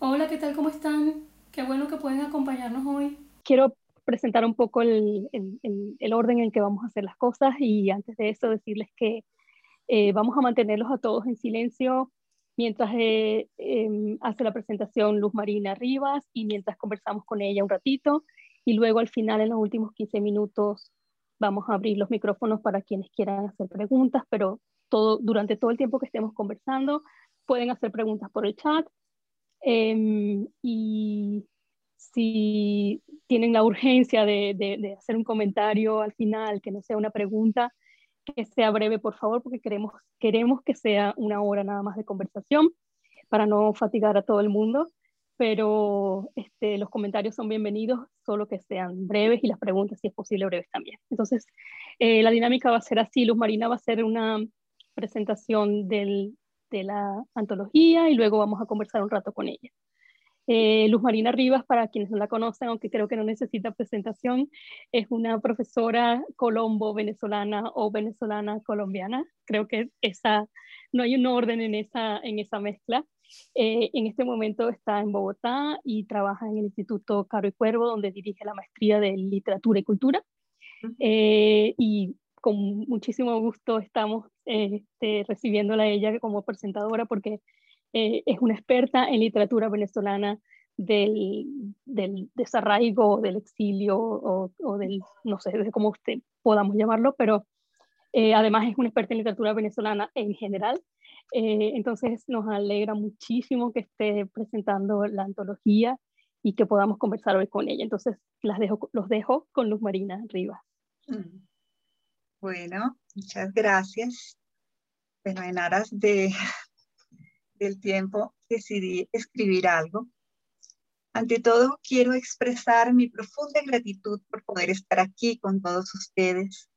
Hola, ¿qué tal? ¿Cómo están? Qué bueno que pueden acompañarnos hoy. Quiero presentar un poco el, orden en que vamos a hacer las cosas y antes de eso decirles que eh, vamos a mantenerlos a todos en silencio mientras eh, em, hace la presentación Luz Marina Rivas y mientras conversamos con ella un ratito y luego al final en los últimos 15 minutos vamos a abrir los micrófonos para quienes quieran hacer preguntas, pero todo, durante todo el tiempo que estemos conversando pueden hacer preguntas por el chat Em, y si tienen la urgencia de, hacer un comentario al final, que no sea una pregunta, que sea breve, por favor, porque queremos, queremos que sea una hora nada más de conversación para no fatigar a todo el mundo. Pero este, los comentarios son bienvenidos, solo que sean breves y las preguntas, si es posible, breves también. Entonces, eh, la dinámica va a ser así. Luz Marina va a hacer una presentación del, de la antología y luego vamos a conversar un rato con ella. Eh, Luz Marina Rivas, para quienes no la conocen, aunque creo que no necesita presentación, es una profesora colombo-venezolana o venezolana colombiana. Creo que esa, no hay un orden en esa, en esa mezcla. Eh, en este momento está en Bogotá y trabaja en el Instituto Caro y Cuervo, donde dirige la maestría de literatura y cultura. Eh, y con muchísimo gusto estamos este, recibiéndola a ella como presentadora porque eh, es una experta en literatura venezolana del, del desarraigo, del exilio o, del, no sé, de cómo usted podamos llamarlo, pero eh, además es una experta en literatura venezolana en general. Eh, entonces nos alegra muchísimo que esté presentando la antología y que podamos conversar hoy con ella. Entonces las dejo, los dejo con Luz Marina Rivas. Mm. Bueno, muchas gracias. Bueno, en aras de, del tiempo decidí escribir algo. Ante todo, quiero expresar mi profunda gratitud por poder estar aquí con todos ustedes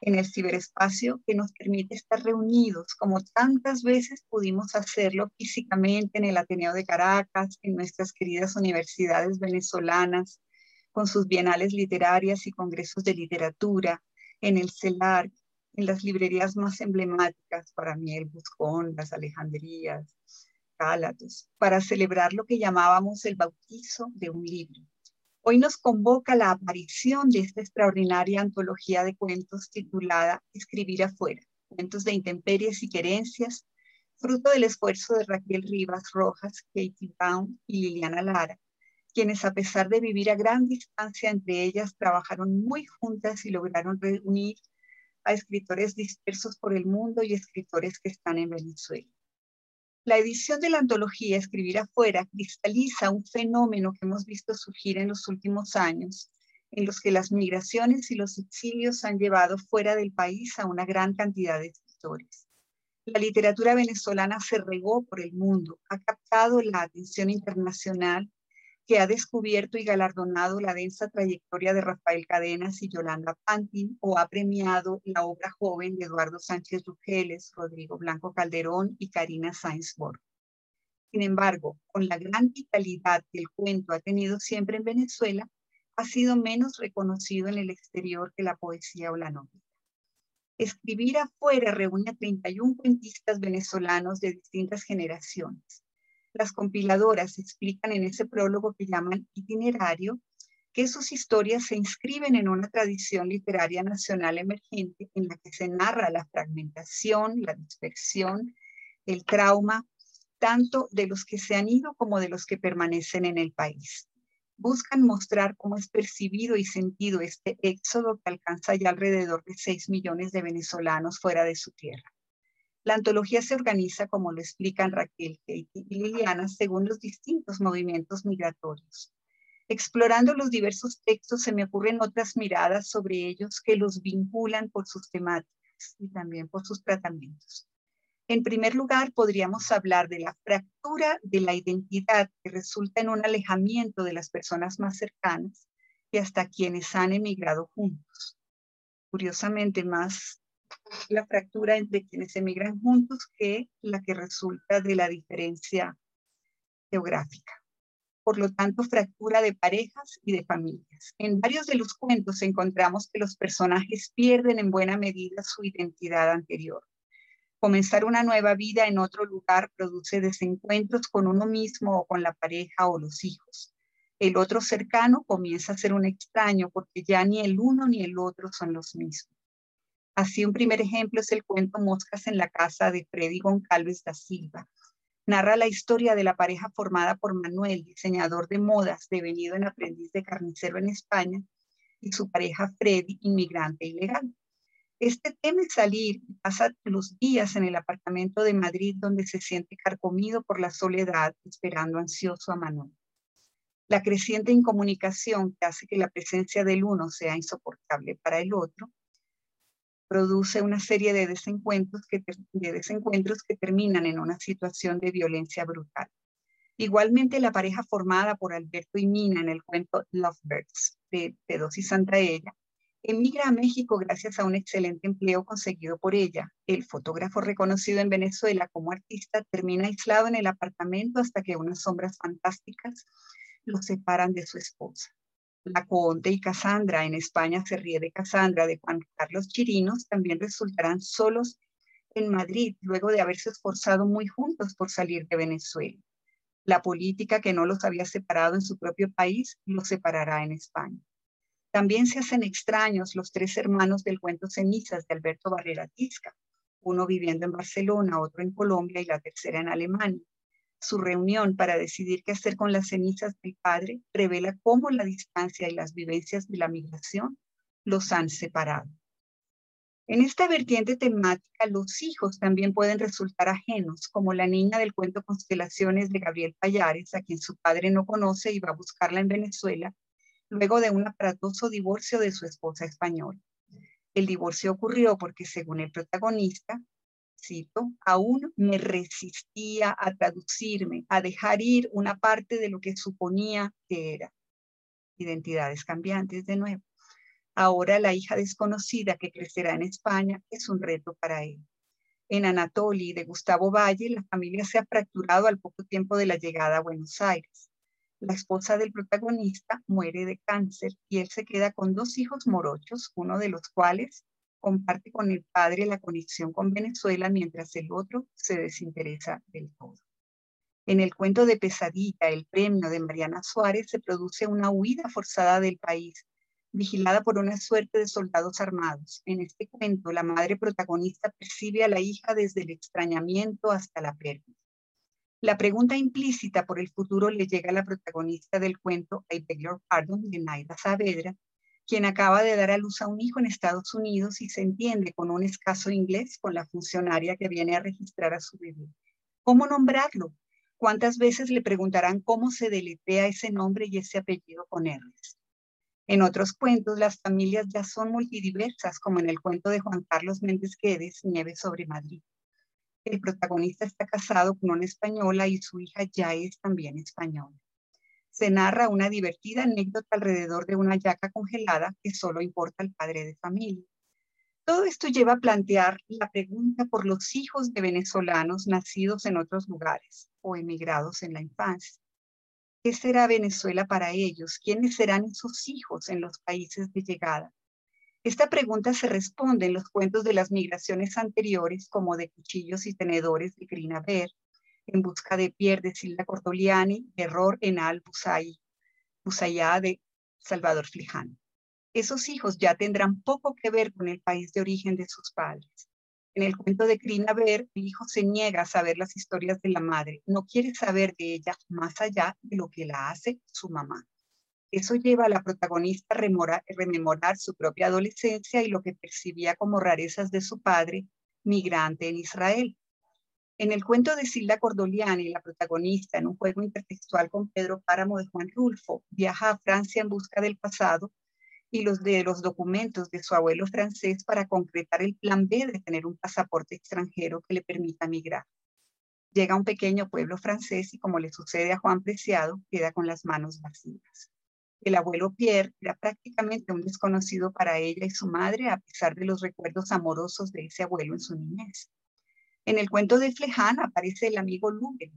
en el ciberespacio que nos permite estar reunidos como tantas veces pudimos hacerlo físicamente en el Ateneo de Caracas, en nuestras queridas universidades venezolanas, con sus bienales literarias y congresos de literatura, en el CELAR, en las librerías más emblemáticas, para mí el Buscón, las Alejandrías, Cálatos, para celebrar lo que llamábamos el bautizo de un libro. Hoy nos convoca la aparición de esta extraordinaria antología de cuentos titulada Escribir afuera, cuentos de intemperies y querencias, fruto del esfuerzo de Raquel Rivas Rojas, Katie Brown y Liliana Lara, quienes a pesar de vivir a gran distancia entre ellas, trabajaron muy juntas y lograron reunir a escritores dispersos por el mundo y escritores que están en Venezuela. La edición de la antología Escribir afuera cristaliza un fenómeno que hemos visto surgir en los últimos años, en los que las migraciones y los exilios han llevado fuera del país a una gran cantidad de escritores. La literatura venezolana se regó por el mundo, ha captado la atención internacional que ha descubierto y galardonado la densa trayectoria de Rafael Cadenas y Yolanda Pantin, o ha premiado la obra joven de Eduardo Sánchez Rugeles, Rodrigo Blanco Calderón y Karina Sainsborg. Sin embargo, con la gran vitalidad que el cuento ha tenido siempre en Venezuela, ha sido menos reconocido en el exterior que la poesía o la novela. Escribir afuera reúne a 31 cuentistas venezolanos de distintas generaciones las compiladoras explican en ese prólogo que llaman itinerario que sus historias se inscriben en una tradición literaria nacional emergente en la que se narra la fragmentación, la dispersión, el trauma, tanto de los que se han ido como de los que permanecen en el país. Buscan mostrar cómo es percibido y sentido este éxodo que alcanza ya alrededor de 6 millones de venezolanos fuera de su tierra. La antología se organiza, como lo explican Raquel, Katie y Liliana, según los distintos movimientos migratorios. Explorando los diversos textos se me ocurren otras miradas sobre ellos que los vinculan por sus temáticas y también por sus tratamientos. En primer lugar, podríamos hablar de la fractura de la identidad que resulta en un alejamiento de las personas más cercanas y hasta quienes han emigrado juntos. Curiosamente, más la fractura entre quienes emigran juntos que la que resulta de la diferencia geográfica. Por lo tanto, fractura de parejas y de familias. En varios de los cuentos encontramos que los personajes pierden en buena medida su identidad anterior. Comenzar una nueva vida en otro lugar produce desencuentros con uno mismo o con la pareja o los hijos. El otro cercano comienza a ser un extraño porque ya ni el uno ni el otro son los mismos. Así un primer ejemplo es el cuento Moscas en la casa de Freddy Goncalves da Silva. Narra la historia de la pareja formada por Manuel, diseñador de modas, devenido en aprendiz de carnicero en España, y su pareja Freddy, inmigrante ilegal. Este teme salir y pasa los días en el apartamento de Madrid donde se siente carcomido por la soledad, esperando ansioso a Manuel. La creciente incomunicación que hace que la presencia del uno sea insoportable para el otro produce una serie de desencuentros que, de desencuentros que terminan en una situación de violencia brutal. Igualmente, la pareja formada por Alberto y Mina en el cuento Lovebirds de Pedosi Santaella emigra a México gracias a un excelente empleo conseguido por ella. El fotógrafo reconocido en Venezuela como artista termina aislado en el apartamento hasta que unas sombras fantásticas lo separan de su esposa. La Conte y Cassandra en España se ríe de Cassandra de Juan Carlos Chirinos también resultarán solos en Madrid luego de haberse esforzado muy juntos por salir de Venezuela. La política que no los había separado en su propio país los separará en España. También se hacen extraños los tres hermanos del cuento Cenizas de Alberto Barrera Tisca, uno viviendo en Barcelona, otro en Colombia y la tercera en Alemania. Su reunión para decidir qué hacer con las cenizas del padre revela cómo la distancia y las vivencias de la migración los han separado. En esta vertiente temática, los hijos también pueden resultar ajenos, como la niña del cuento Constelaciones de Gabriel Payares, a quien su padre no conoce y va a buscarla en Venezuela luego de un aparatoso divorcio de su esposa española. El divorcio ocurrió porque, según el protagonista, cito, aún me resistía a traducirme, a dejar ir una parte de lo que suponía que era. Identidades cambiantes de nuevo. Ahora la hija desconocida que crecerá en España es un reto para él. En Anatoli de Gustavo Valle, la familia se ha fracturado al poco tiempo de la llegada a Buenos Aires. La esposa del protagonista muere de cáncer y él se queda con dos hijos morochos, uno de los cuales comparte con el padre la conexión con Venezuela mientras el otro se desinteresa del todo. En el cuento de Pesadilla, el premio de Mariana Suárez, se produce una huida forzada del país, vigilada por una suerte de soldados armados. En este cuento, la madre protagonista percibe a la hija desde el extrañamiento hasta la pérdida. La pregunta implícita por el futuro le llega a la protagonista del cuento I Beg Your Pardon de Naida Saavedra, quien acaba de dar a luz a un hijo en Estados Unidos y se entiende con un escaso inglés con la funcionaria que viene a registrar a su bebé. ¿Cómo nombrarlo? ¿Cuántas veces le preguntarán cómo se deletrea ese nombre y ese apellido con R's? En otros cuentos, las familias ya son multidiversas, como en el cuento de Juan Carlos Méndez Guedes, Nieve sobre Madrid. El protagonista está casado con una española y su hija ya es también española. Se narra una divertida anécdota alrededor de una yaca congelada que solo importa al padre de familia. Todo esto lleva a plantear la pregunta por los hijos de venezolanos nacidos en otros lugares o emigrados en la infancia. ¿Qué será Venezuela para ellos? ¿Quiénes serán esos hijos en los países de llegada? Esta pregunta se responde en los cuentos de las migraciones anteriores, como de Cuchillos y Tenedores de Grina Ver, En busca de Pierre de Silva Cordoliani, Error en Al Busayá de Salvador Fliján. Esos hijos ya tendrán poco que ver con el país de origen de sus padres. En el cuento de Crina Ver, el hijo se niega a saber las historias de la madre, no quiere saber de ella más allá de lo que la hace su mamá. Eso lleva a la protagonista a rememorar, su propia adolescencia y lo que percibía como rarezas de su padre, migrante en Israel. En el cuento de Silda Cordoliani, la protagonista, en un juego intertextual con Pedro Páramo de Juan Rulfo, viaja a Francia en busca del pasado y los de los documentos de su abuelo francés para concretar el plan B de tener un pasaporte extranjero que le permita migrar. Llega a un pequeño pueblo francés y como le sucede a Juan Preciado, queda con las manos vacías. El abuelo Pierre era prácticamente un desconocido para ella y su madre, a pesar de los recuerdos amorosos de ese abuelo en su niñez. En el cuento de Fleján aparece el amigo Lugen,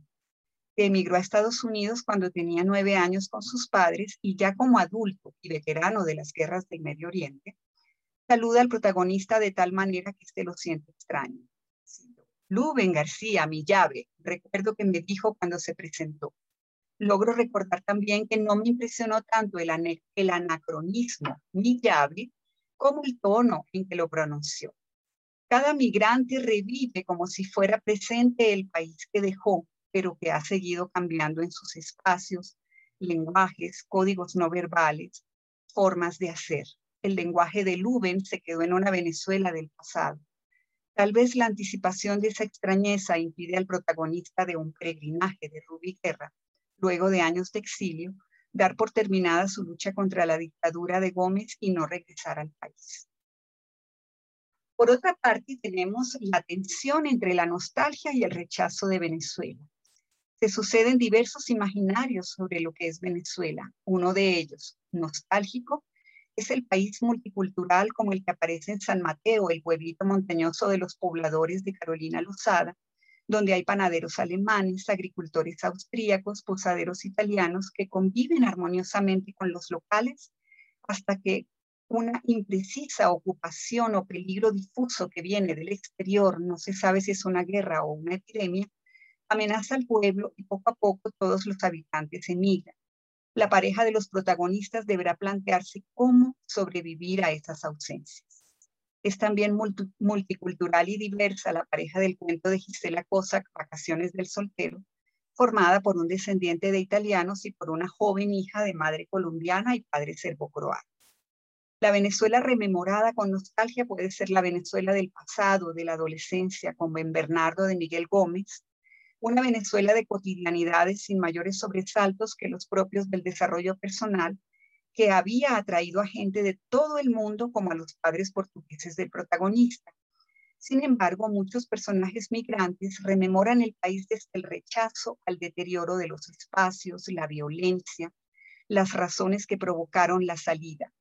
que emigró a Estados Unidos cuando tenía nueve años con sus padres y ya como adulto y veterano de las guerras del Medio Oriente, saluda al protagonista de tal manera que éste lo siente extraño. Luben García, mi llave, recuerdo que me dijo cuando se presentó. Logro recordar también que no me impresionó tanto el, el anacronismo, mi llave, como el tono en que lo pronunció. Cada migrante revive como si fuera presente el país que dejó, pero que ha seguido cambiando en sus espacios, lenguajes, códigos no verbales, formas de hacer. El lenguaje de Luben se quedó en una Venezuela del pasado. Tal vez la anticipación de esa extrañeza impide al protagonista de un peregrinaje de Rubí Guerra, luego de años de exilio, dar por terminada su lucha contra la dictadura de Gómez y no regresar al país. Por otra parte, tenemos la tensión entre la nostalgia y el rechazo de Venezuela. Se suceden diversos imaginarios sobre lo que es Venezuela. Uno de ellos, nostálgico, es el país multicultural como el que aparece en San Mateo, el pueblito montañoso de los pobladores de Carolina Luzada, donde hay panaderos alemanes, agricultores austríacos, posaderos italianos que conviven armoniosamente con los locales hasta que una imprecisa ocupación o peligro difuso que viene del exterior, no se sabe si es una guerra o una epidemia, amenaza al pueblo y poco a poco todos los habitantes emigran la pareja de los protagonistas deberá plantearse cómo sobrevivir a esas ausencias. Es también multicultural y diversa la pareja del cuento de Gisela Cossack, Vacaciones del Soltero, formada por un descendiente de italianos y por una joven hija de madre colombiana y padre serbo-croata. La Venezuela rememorada con nostalgia puede ser la Venezuela del pasado, de la adolescencia, con Ben Bernardo de Miguel Gómez, una Venezuela de cotidianidades sin mayores sobresaltos que los propios del desarrollo personal, que había atraído a gente de todo el mundo como a los padres portugueses del protagonista. Sin embargo, muchos personajes migrantes rememoran el país desde el rechazo al deterioro de los espacios, la violencia, las razones que provocaron la salida,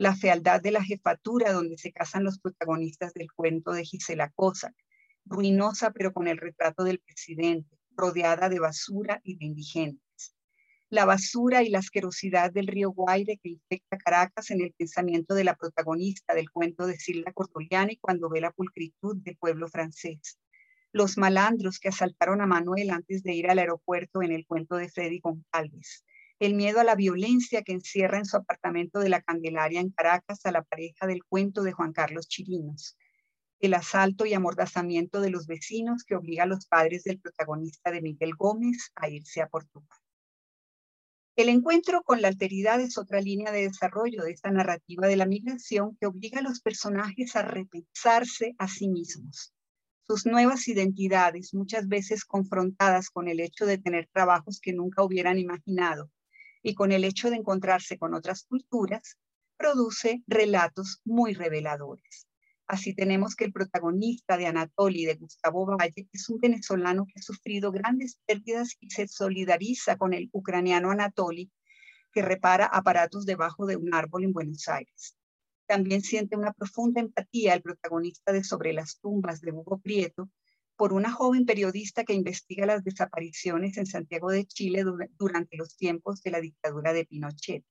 la fealdad de la jefatura donde se casan los protagonistas del cuento de Gisela Cosa, ruinosa pero con el retrato del presidente, rodeada de basura y de indigentes. La basura y la asquerosidad del río Guaire que infecta Caracas en el pensamiento de la protagonista del cuento de Silvia Cortoliani cuando ve la pulcritud del pueblo francés. Los malandros que asaltaron a Manuel antes de ir al aeropuerto en el cuento de Freddy Goncalves. El miedo a la violencia que encierra en su apartamento de la Candelaria en Caracas a la pareja del cuento de Juan Carlos Chirinos el asalto y amordazamiento de los vecinos que obliga a los padres del protagonista de Miguel Gómez a irse a Portugal. El encuentro con la alteridad es otra línea de desarrollo de esta narrativa de la migración que obliga a los personajes a repensarse a sí mismos. Sus nuevas identidades, muchas veces confrontadas con el hecho de tener trabajos que nunca hubieran imaginado y con el hecho de encontrarse con otras culturas, produce relatos muy reveladores. Así tenemos que el protagonista de Anatoly, de Gustavo Valle, es un venezolano que ha sufrido grandes pérdidas y se solidariza con el ucraniano Anatoly, que repara aparatos debajo de un árbol en Buenos Aires. También siente una profunda empatía el protagonista de Sobre las tumbas de Hugo Prieto por una joven periodista que investiga las desapariciones en Santiago de Chile durante los tiempos de la dictadura de Pinochet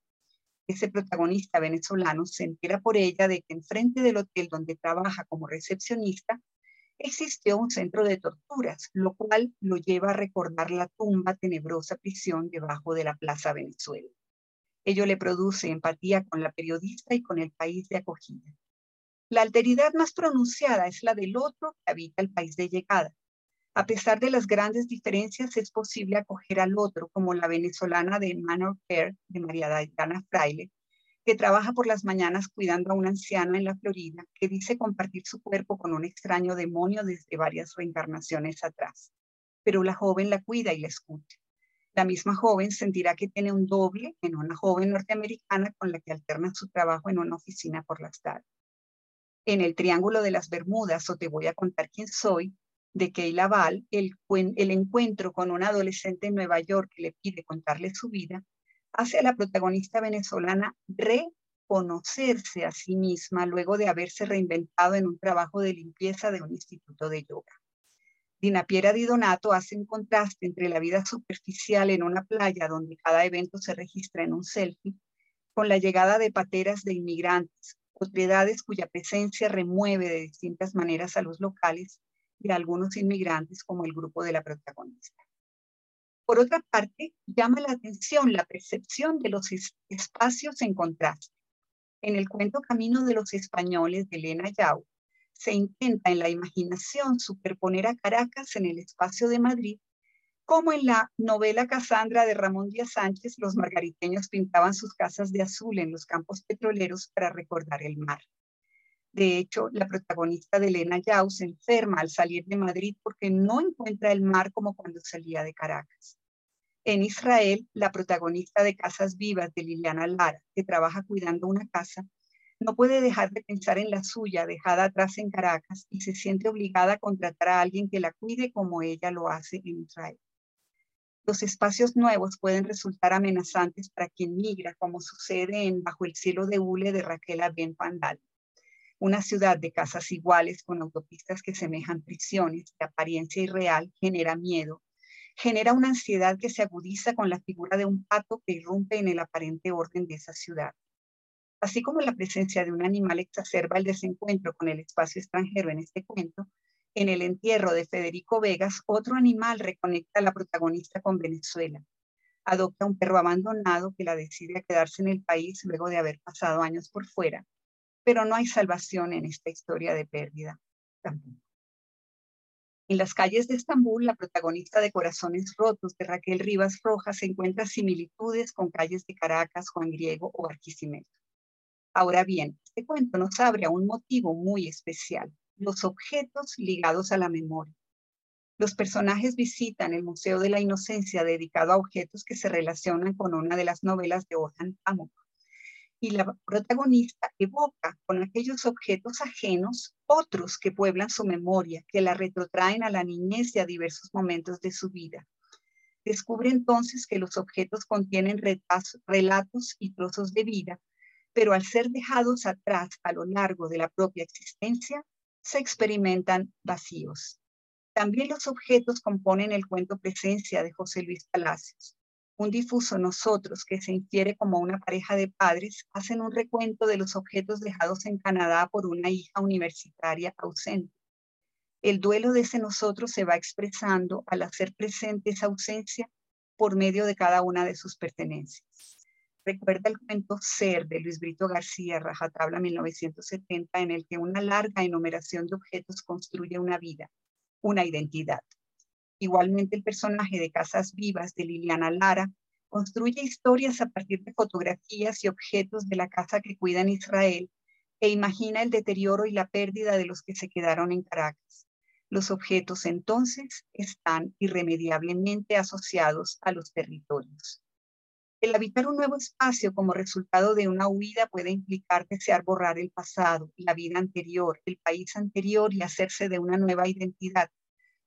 ese protagonista venezolano se entera por ella de que enfrente del hotel donde trabaja como recepcionista existió un centro de torturas, lo cual lo lleva a recordar la tumba tenebrosa prisión debajo de la Plaza Venezuela. Ello le produce empatía con la periodista y con el país de acogida. La alteridad más pronunciada es la del otro que habita el país de llegada. A pesar de las grandes diferencias, es posible acoger al otro, como la venezolana de Manor Care, de María Dayana Fraile, que trabaja por las mañanas cuidando a una anciana en la Florida, que dice compartir su cuerpo con un extraño demonio desde varias reencarnaciones atrás. Pero la joven la cuida y la escucha. La misma joven sentirá que tiene un doble en una joven norteamericana con la que alterna su trabajo en una oficina por las tardes. En el Triángulo de las Bermudas, o Te voy a contar quién soy, de Keila Val, el, encuentro con un adolescente en Nueva York que le pide contarle su vida, hace a la protagonista venezolana reconocerse a sí misma luego de haberse reinventado en un trabajo de limpieza de un instituto de yoga. Dina Piera Di Donato hace un contraste entre la vida superficial en una playa donde cada evento se registra en un selfie, con la llegada de pateras de inmigrantes, propiedades cuya presencia remueve de distintas maneras a los locales de algunos inmigrantes como el grupo de la protagonista. Por otra parte, llama la atención la percepción de los espacios en contraste. En el cuento Camino de los Españoles de Elena Yau, se intenta en la imaginación superponer a Caracas en el espacio de Madrid, como en la novela Casandra de Ramón Díaz Sánchez, los margariteños pintaban sus casas de azul en los campos petroleros para recordar el mar. De hecho, la protagonista de Elena Yau se enferma al salir de Madrid porque no encuentra el mar como cuando salía de Caracas. En Israel, la protagonista de Casas Vivas de Liliana Lara, que trabaja cuidando una casa, no puede dejar de pensar en la suya dejada atrás en Caracas y se siente obligada a contratar a alguien que la cuide como ella lo hace en Israel. Los espacios nuevos pueden resultar amenazantes para quien migra, como sucede en Bajo el cielo de Hule de Raquel Ben Pandal una ciudad de casas iguales con autopistas que semejan prisiones de apariencia irreal genera miedo, genera una ansiedad que se agudiza con la figura de un pato que irrumpe en el aparente orden de esa ciudad. Así como la presencia de un animal exacerba el desencuentro con el espacio extranjero en este cuento, en el entierro de Federico Vegas, otro animal reconecta a la protagonista con Venezuela. Adopta un perro abandonado que la decide a quedarse en el país luego de haber pasado años por fuera pero no hay salvación en esta historia de pérdida En las calles de Estambul, la protagonista de Corazones Rotos de Raquel Rivas Rojas encuentra similitudes con calles de Caracas, Juan Griego o Barquisimeto. Ahora bien, este cuento nos abre a un motivo muy especial, los objetos ligados a la memoria. Los personajes visitan el Museo de la Inocencia dedicado a objetos que se relacionan con una de las novelas de Orhan Pamuk y la protagonista evoca con aquellos objetos ajenos otros que pueblan su memoria, que la retrotraen a la niñez y a diversos momentos de su vida. Descubre entonces que los objetos contienen relatos y trozos de vida, pero al ser dejados atrás a lo largo de la propia existencia, se experimentan vacíos. También los objetos componen el cuento Presencia de José Luis Palacios un difuso nosotros que se infiere como una pareja de padres, hacen un recuento de los objetos dejados en Canadá por una hija universitaria ausente. El duelo de ese nosotros se va expresando al hacer presente esa ausencia por medio de cada una de sus pertenencias. Recuerda el cuento Ser de Luis Brito García, Rajatabla 1970, en el que una larga enumeración de objetos construye una vida, una identidad. Igualmente el personaje de Casas Vivas de Liliana Lara construye historias a partir de fotografías y objetos de la casa que cuida en Israel e imagina el deterioro y la pérdida de los que se quedaron en Caracas. Los objetos entonces están irremediablemente asociados a los territorios. El habitar un nuevo espacio como resultado de una huida puede implicar desear borrar el pasado, la vida anterior, el país anterior y hacerse de una nueva identidad,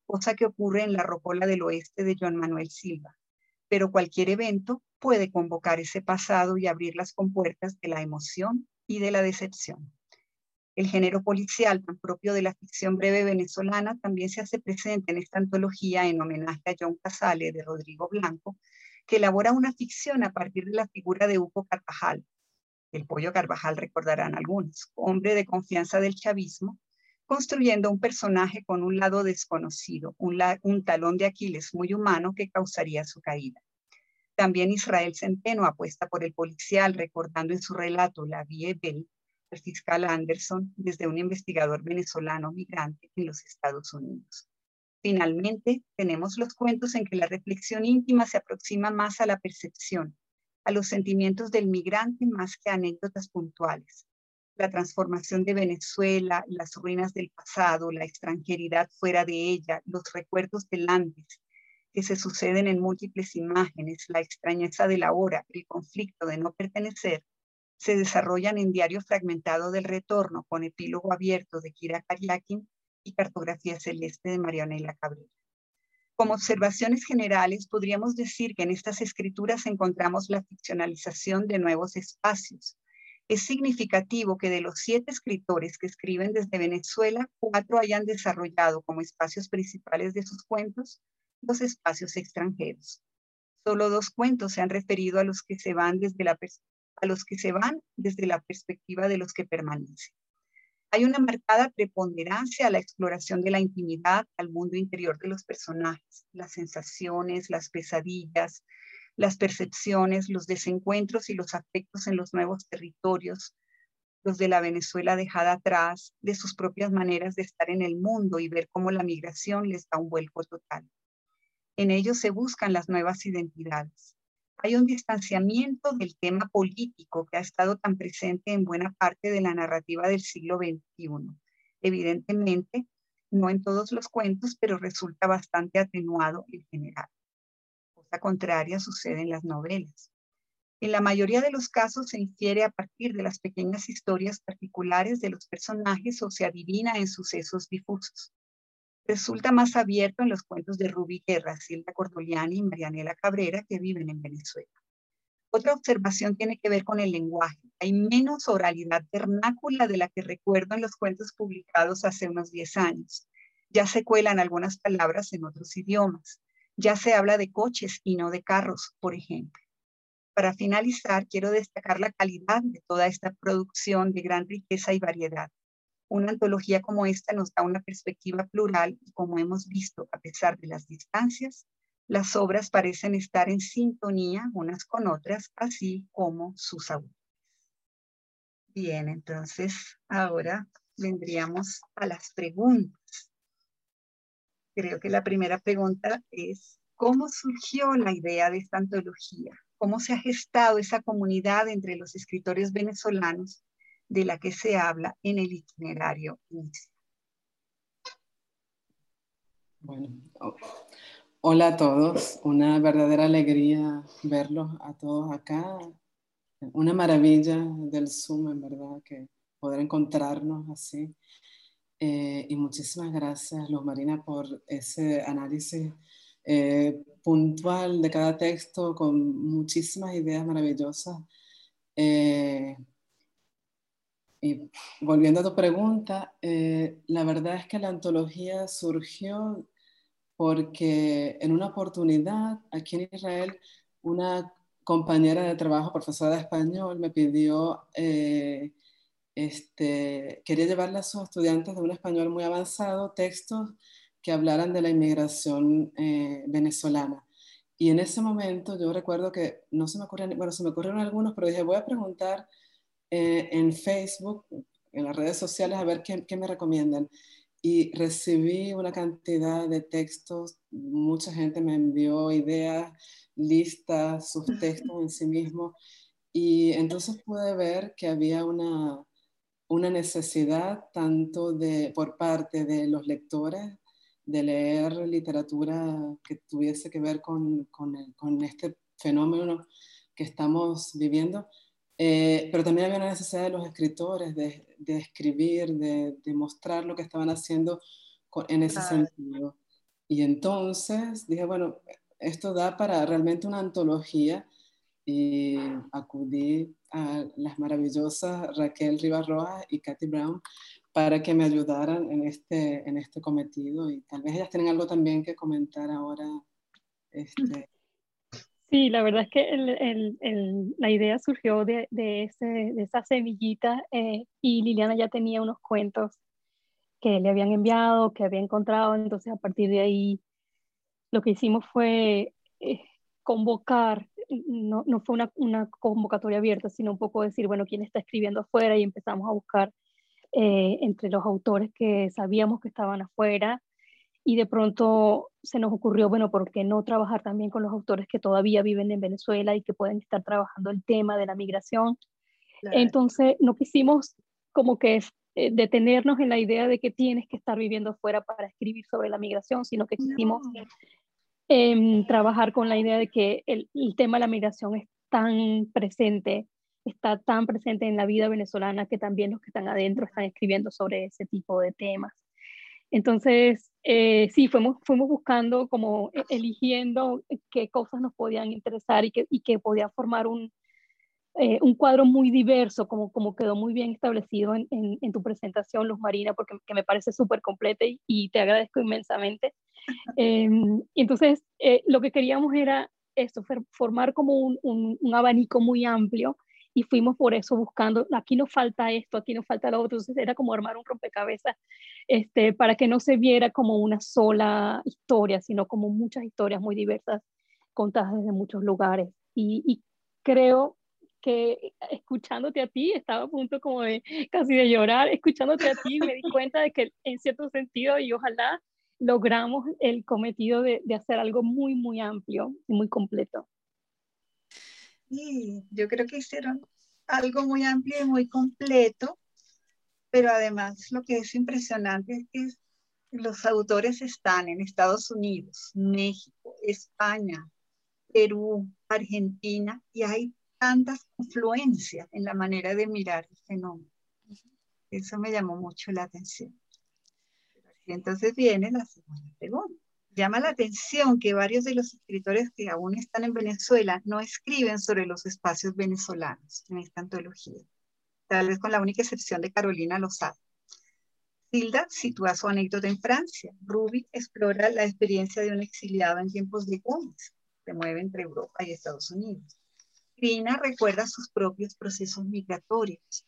cosa que ocurre en la Rocola del Oeste de Joan Manuel Silva. Pero cualquier evento puede convocar ese pasado y abrir las compuertas de la emoción y de la decepción. El género policial, tan propio de la ficción breve venezolana, también se hace presente en esta antología en homenaje a John Casale de Rodrigo Blanco, que elabora una ficción a partir de la figura de Hugo Carvajal. El pollo Carvajal recordarán algunos, hombre de confianza del chavismo, construyendo un personaje con un lado desconocido, un, talón de Aquiles muy humano que causaría su caída. También Israel Centeno apuesta por el policial, recordando en su relato La Vie Belle al fiscal Anderson desde un investigador venezolano migrante en los Estados Unidos. Finalmente, tenemos los cuentos en que la reflexión íntima se aproxima más a la percepción, a los sentimientos del migrante más que a anécdotas puntuales. La transformación de Venezuela, las ruinas del pasado, la extranjeridad fuera de ella, los recuerdos del antes, que se suceden en múltiples imágenes, la extrañeza de la hora, el conflicto de no pertenecer, se desarrollan en Diario Fragmentado del Retorno con epílogo abierto de Kira Karyakin y Cartografía Celeste de Marianela Cabrera. Como observaciones generales, podríamos decir que en estas escrituras encontramos la ficcionalización de nuevos espacios, es significativo que de los siete escritores que escriben desde Venezuela, cuatro hayan desarrollado como espacios principales de sus cuentos los espacios extranjeros. Solo dos cuentos se han referido a los que se van desde la, a los que se van desde la perspectiva de los que permanecen. Hay una marcada preponderancia a la exploración de la intimidad, al mundo interior de los personajes, las sensaciones, las pesadillas, las percepciones, los desencuentros y los afectos en los nuevos territorios, los de la Venezuela dejada atrás, de sus propias maneras de estar en el mundo y ver cómo la migración les da un vuelco total. En ellos se buscan las nuevas identidades. Hay un distanciamiento del tema político que ha estado tan presente en buena parte de la narrativa del siglo XXI. Evidentemente, no en todos los cuentos, pero resulta bastante atenuado en general. Cosa contraria sucede en las novelas. En la mayoría de los casos se infiere a partir de las pequeñas historias particulares de los personajes o se adivina en sucesos difusos resulta más abierto en los cuentos de Ruby Guerra, Silvia Cordoliani y Marianela Cabrera que viven en Venezuela. Otra observación tiene que ver con el lenguaje. Hay menos oralidad vernácula de la que recuerdo en los cuentos publicados hace unos 10 años. Ya se cuelan algunas palabras en otros idiomas. Ya se habla de coches y no de carros, por ejemplo. Para finalizar, quiero destacar la calidad de toda esta producción de gran riqueza y variedad. Una antología como esta nos da una perspectiva plural y como hemos visto, a pesar de las distancias, las obras parecen estar en sintonía unas con otras, así como sus autores. Bien, entonces ahora vendríamos a las preguntas. Creo que la primera pregunta es, ¿cómo surgió la idea de esta antología? ¿Cómo se ha gestado esa comunidad entre los escritores venezolanos de la que se habla en el itinerario inicial. Bueno, hola a todos, una verdadera alegría verlos a todos acá, una maravilla del Zoom, en verdad, que poder encontrarnos así. Eh, y muchísimas gracias, Luz Marina, por ese análisis eh, puntual de cada texto con muchísimas ideas maravillosas. Eh, y volviendo a tu pregunta, eh, la verdad es que la antología surgió porque en una oportunidad aquí en Israel, una compañera de trabajo, profesora de español, me pidió, eh, este, quería llevarle a sus estudiantes de un español muy avanzado textos que hablaran de la inmigración eh, venezolana. Y en ese momento yo recuerdo que no se me ocurrieron, bueno, se me ocurrieron algunos, pero dije, voy a preguntar eh, en Facebook, en las redes sociales, a ver qué, qué, me recomiendan. Y recibí una cantidad de textos, mucha gente me envió ideas, listas, sus textos en sí mismo. Y entonces pude ver que había una, una necesidad tanto de, por parte de los lectores de leer literatura que tuviese que ver con, con, con este fenómeno que estamos viviendo, eh, pero también había una necesidad de los escritores de, de escribir, de, de, mostrar lo que estaban haciendo en ese sentido. Y entonces dije, bueno, esto da para realmente una antología y acudí a las maravillosas Raquel Rivas Rojas y Katy Brown para que me ayudaran en este, en este cometido. Y tal vez ellas tienen algo también que comentar ahora este, Sí, la verdad es que la idea surgió de, ese, de esa semillita eh, y Liliana ya tenía unos cuentos que le habían enviado, que había encontrado, entonces a partir de ahí lo que hicimos fue eh, convocar, no, no fue una, una, convocatoria abierta, sino un poco decir, bueno, quién está escribiendo afuera y empezamos a buscar eh, entre los autores que sabíamos que estaban afuera y de pronto se nos ocurrió, bueno, ¿por qué no trabajar también con los autores que todavía viven en Venezuela y que pueden estar trabajando el tema de la migración? Entonces, no quisimos como que eh, detenernos en la idea de que tienes que estar viviendo afuera para escribir sobre la migración, sino que quisimos em, trabajar con la idea de que el, el tema de la migración es tan presente, está tan presente en la vida venezolana que también los que están adentro están escribiendo sobre ese tipo de temas. Entonces, eh, sí, fuimos, fuimos buscando, como e, eligiendo qué cosas nos podían interesar y que, y que podía formar un, eh, un cuadro muy diverso, como, como quedó muy bien establecido en, en, tu presentación, Luz Marina, porque que me parece súper completa y, y, te agradezco inmensamente. Eh, entonces, eh, lo que queríamos era esto, formar como un, un, un, abanico muy amplio y fuimos por eso buscando, aquí nos falta esto, aquí nos falta lo otro, entonces era como armar un rompecabezas este, para que no se viera como una sola historia, sino como muchas historias muy diversas contadas desde muchos lugares. Y, y creo que escuchándote a ti, estaba a punto como de casi de llorar, escuchándote a ti me di cuenta de que en cierto sentido y ojalá logramos el cometido de, de hacer algo muy, muy amplio y muy completo. Sí, yo creo que hicieron algo muy amplio y muy completo, pero además lo que es impresionante es que los autores están en Estados Unidos, México, España, Perú, Argentina, y hay tantas influencias en la manera de mirar el fenómeno. Eso me llamó mucho la atención. Y entonces viene la segunda pregunta. Llama la atención que varios de los escritores que aún están en Venezuela no escriben sobre los espacios venezolanos en esta antología, tal vez con la única excepción de Carolina Lozada. Hilda sitúa su anécdota en Francia. Ruby explora la experiencia de un exiliado en tiempos de Gómez. Se mueve entre Europa y Estados Unidos. Crina recuerda sus propios procesos migratorios.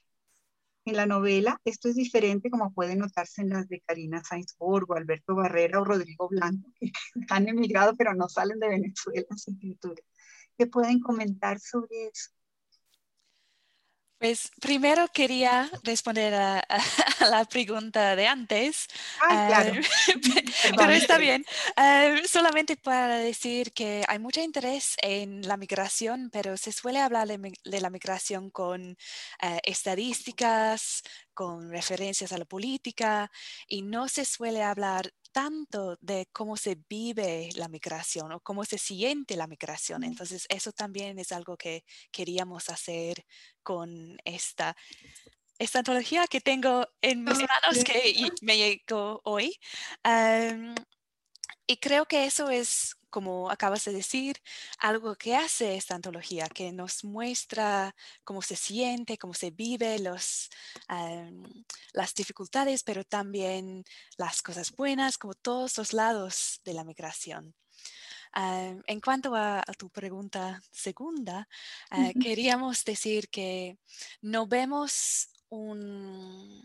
En la novela, esto es diferente como puede notarse en las de Karina Sainz Borgo, Alberto Barrera o Rodrigo Blanco, que han emigrado pero no salen de Venezuela en su escritura. ¿Qué pueden comentar sobre eso? Pues primero quería responder a, la pregunta de antes. Ah, claro. pero está bien. Eh, solamente para decir que hay mucho interés en la migración, pero se suele hablar de, la migración con eh, estadísticas, con referencias a la política y no se suele hablar tanto de cómo se vive la migración o cómo se siente la migración. Entonces, eso también es algo que queríamos hacer con esta, esta antología que tengo en mis manos que me llegó hoy. y creo que eso es como acabas de decir, algo que hace esta antología, que nos muestra cómo se siente, cómo se vive, los, las dificultades, pero también las cosas buenas, como todos los lados de la migración. en cuanto a, tu pregunta segunda, ah, queríamos decir que no vemos un,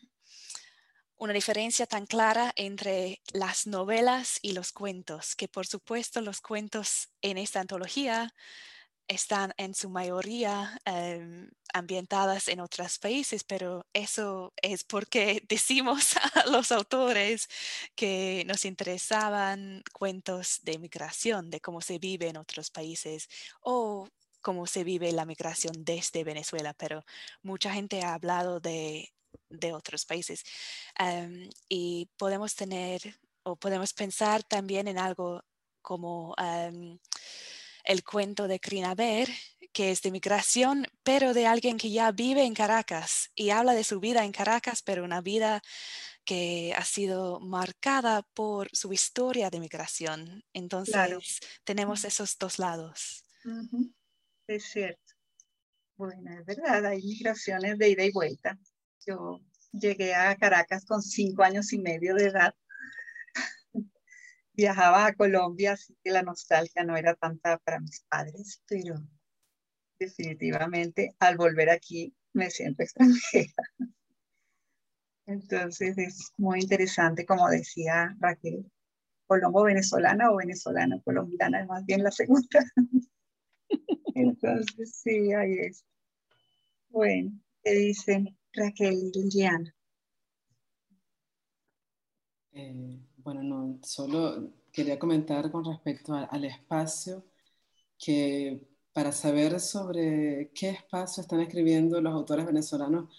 una diferencia tan clara entre las novelas y los cuentos, que por supuesto los cuentos en esta antología están en su mayoría em, ambientadas en otros países, pero eso es porque decimos a los autores que nos interesaban cuentos de migración, de cómo se vive en otros países o cómo se vive la migración desde Venezuela, pero mucha gente ha hablado de de otros países. y podemos tener o podemos pensar también en algo como el cuento de Crinaver, que es de migración, pero de alguien que ya vive en Caracas y habla de su vida en Caracas, pero una vida que ha sido marcada por su historia de migración. Entonces, tenemos esos dos lados. Es cierto. Bueno, es verdad, hay migraciones de ida y vuelta. Yo llegué a Caracas con cinco años y medio de edad. Viajaba a Colombia, así que la nostalgia no era tanta para mis padres, pero definitivamente al volver aquí me siento extranjera. Entonces es muy interesante, como decía Raquel, Colombo venezolana o venezolana colombiana, más bien la segunda. Entonces sí, ahí es. Bueno, ¿qué dicen? Raquel Liliana. Eh, bueno, no, solo quería comentar con respecto al espacio que para saber sobre qué espacio están escribiendo los autores venezolanos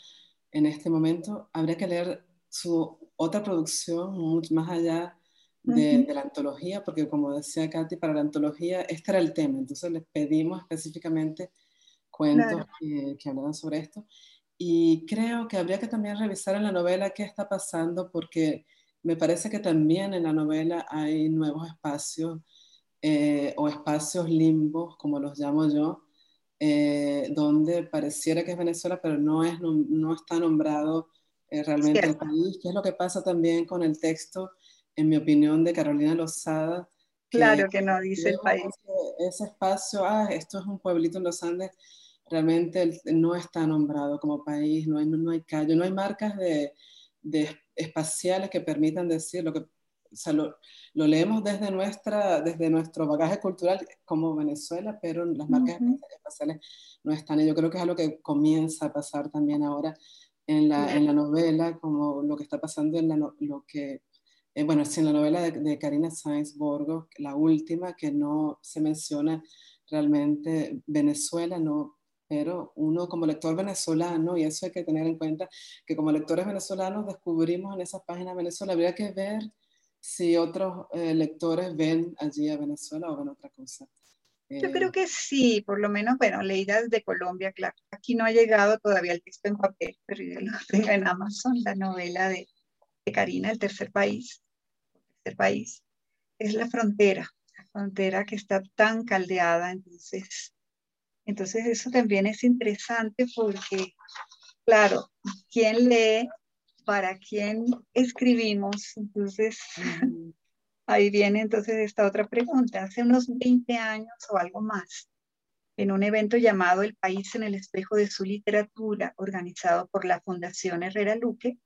en este momento, habría que leer su otra producción mucho más allá de, la antología, porque como decía Katy, para la antología este era el tema, entonces les pedimos específicamente cuentos que, que hablaran sobre esto. Y creo que habría que también revisar en la novela qué está pasando, porque me parece que también en la novela hay nuevos espacios eh, o espacios limbos, como los llamo yo, eh, donde pareciera que es Venezuela, pero no, es, no, está nombrado eh, realmente el país, ¿Qué es lo que pasa también con el texto, en mi opinión, de Carolina Lozada. claro que no dice el país. Ese espacio, ah, esto es un pueblito en los Andes, realmente no está nombrado como país, no hay, no hay callo, no hay marcas de, de espaciales que permitan decir lo que o sea, lo, lo, leemos desde, nuestra, desde nuestro bagaje cultural como Venezuela, pero las marcas espaciales no están. Y yo creo que es algo que comienza a pasar también ahora en la, en la novela, como lo que está pasando en la, lo que, eh, bueno, es en la novela de, de Karina Sáenz Borgo, la última, que no se menciona realmente Venezuela, no, pero uno como lector venezolano, y eso hay que tener en cuenta, que como lectores venezolanos descubrimos en esas páginas Venezuela, habría que ver si otros eh, lectores ven allí a Venezuela o ven otra cosa. Yo eh, creo que sí, por lo menos, bueno, leída desde Colombia, claro. Aquí no ha llegado todavía el texto en papel, pero yo lo tengo en Amazon, la novela de, de Karina, El tercer país. El tercer país es la frontera, la frontera que está tan caldeada, entonces, entonces eso también es interesante porque, claro, ¿quién lee para quién escribimos. Entonces, ahí viene entonces esta otra pregunta. Hace unos 20 años o algo más, en un evento llamado El País en el Espejo de su Literatura, organizado por la Fundación Herrera Luque,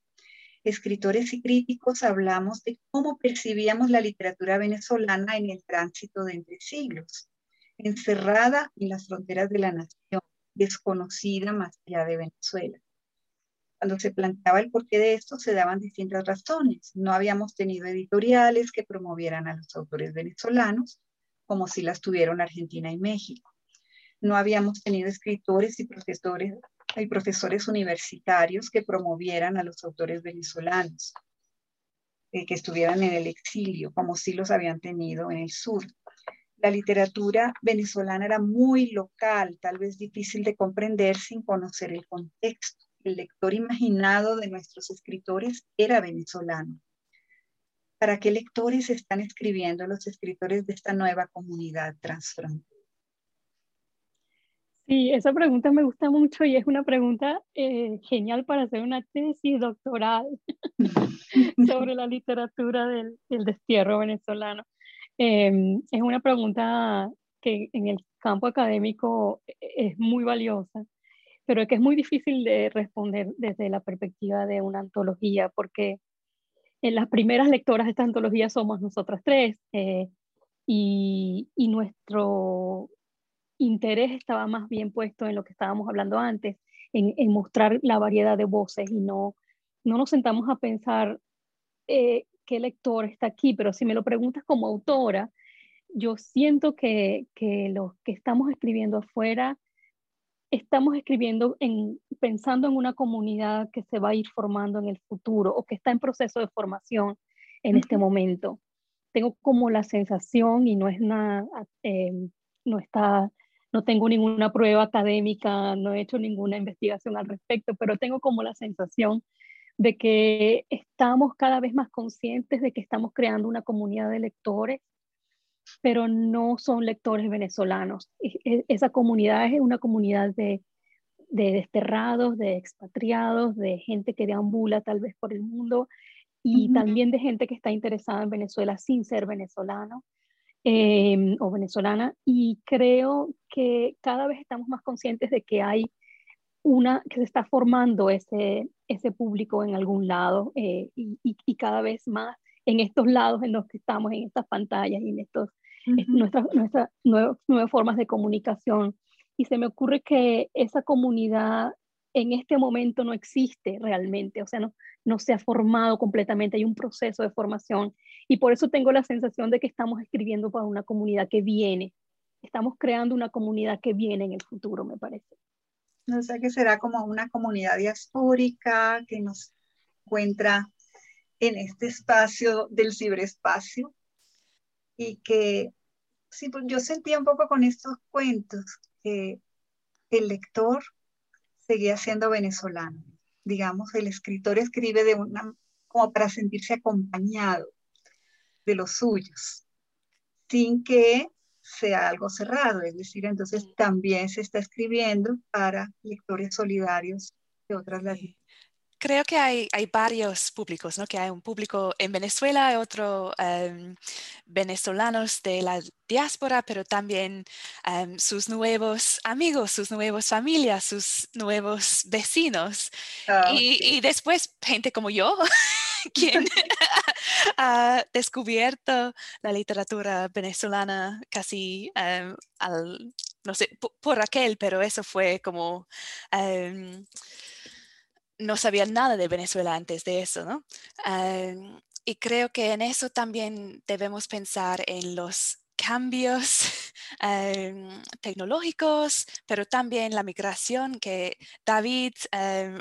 escritores y críticos hablamos de cómo percibíamos la literatura venezolana en el tránsito de entre siglos, encerrada en las fronteras de la nación, desconocida más allá de Venezuela. Cuando se planteaba el porqué de esto, se daban distintas razones. No habíamos tenido editoriales que promovieran a los autores venezolanos, como si las tuvieron Argentina y México. No habíamos tenido escritores y profesores, y profesores universitarios que promovieran a los autores venezolanos, eh, que estuvieran en el exilio, como sí los habían tenido en el sur. La literatura venezolana era muy local, tal vez difícil de comprender sin conocer el contexto el lector imaginado de nuestros escritores era venezolano. ¿Para qué lectores están escribiendo los escritores de esta nueva comunidad transfronteriza? Sí, esa pregunta me gusta mucho y es una pregunta eh, genial para hacer una tesis doctoral sobre la literatura del, destierro venezolano. Em, es una pregunta que en el campo académico e, es muy valiosa pero es que es muy difícil de responder desde la perspectiva de una antología, porque en las primeras lectoras de esta antología somos nosotras tres, eh, y, y, nuestro interés estaba más bien puesto en lo que estábamos hablando antes, en, en mostrar la variedad de voces, y no, no nos sentamos a pensar eh, qué lector está aquí, pero si me lo preguntas como autora, yo siento que, que los que estamos escribiendo afuera, estamos escribiendo en, pensando en una comunidad que se va a ir formando en el futuro o que está en proceso de formación en este momento. Tengo como la sensación, y no es nada, eh, no está, no tengo ninguna prueba académica, no he hecho ninguna investigación al respecto, pero tengo como la sensación de que estamos cada vez más conscientes de que estamos creando una comunidad de lectores pero no son lectores venezolanos. Esa comunidad es una comunidad de, de desterrados, de expatriados, de gente que deambula tal vez por el mundo y también de gente que está interesada en Venezuela sin ser venezolano em, o venezolana. Y creo que cada vez estamos más conscientes de que hay una, que se está formando ese, ese público en algún lado eh, y, y, cada vez más en estos lados en los que estamos, en estas pantallas y en estos, nuestras, nuestras nuevas, nuevas formas de comunicación. Y se me ocurre que esa comunidad en este momento no existe realmente, o sea, no, no se ha formado completamente, hay un proceso de formación. Y por eso tengo la sensación de que estamos escribiendo para una comunidad que viene, estamos creando una comunidad que viene en el futuro, me parece. No sé qué será como una comunidad diaspórica que nos encuentra en este espacio del ciberespacio y que sí, pues yo sentía un poco con estos cuentos que el lector seguía siendo venezolano. Digamos, el escritor escribe de una, como para sentirse acompañado de los suyos, sin que sea algo cerrado, es decir, entonces también se está escribiendo para lectores solidarios de otras latitudes. creo que hay, hay, varios públicos, ¿no? Que hay un público en Venezuela, otro em, venezolanos de la diáspora, pero también em, sus nuevos amigos, sus nuevas familias, sus nuevos vecinos. Ah, y, y, después gente como yo, quien ha descubierto la literatura venezolana casi em, al, no sé, por, aquel, pero eso fue como no sabía nada de Venezuela antes de eso, ¿no? y creo que en eso también debemos pensar en los cambios tecnológicos, pero también la migración que David,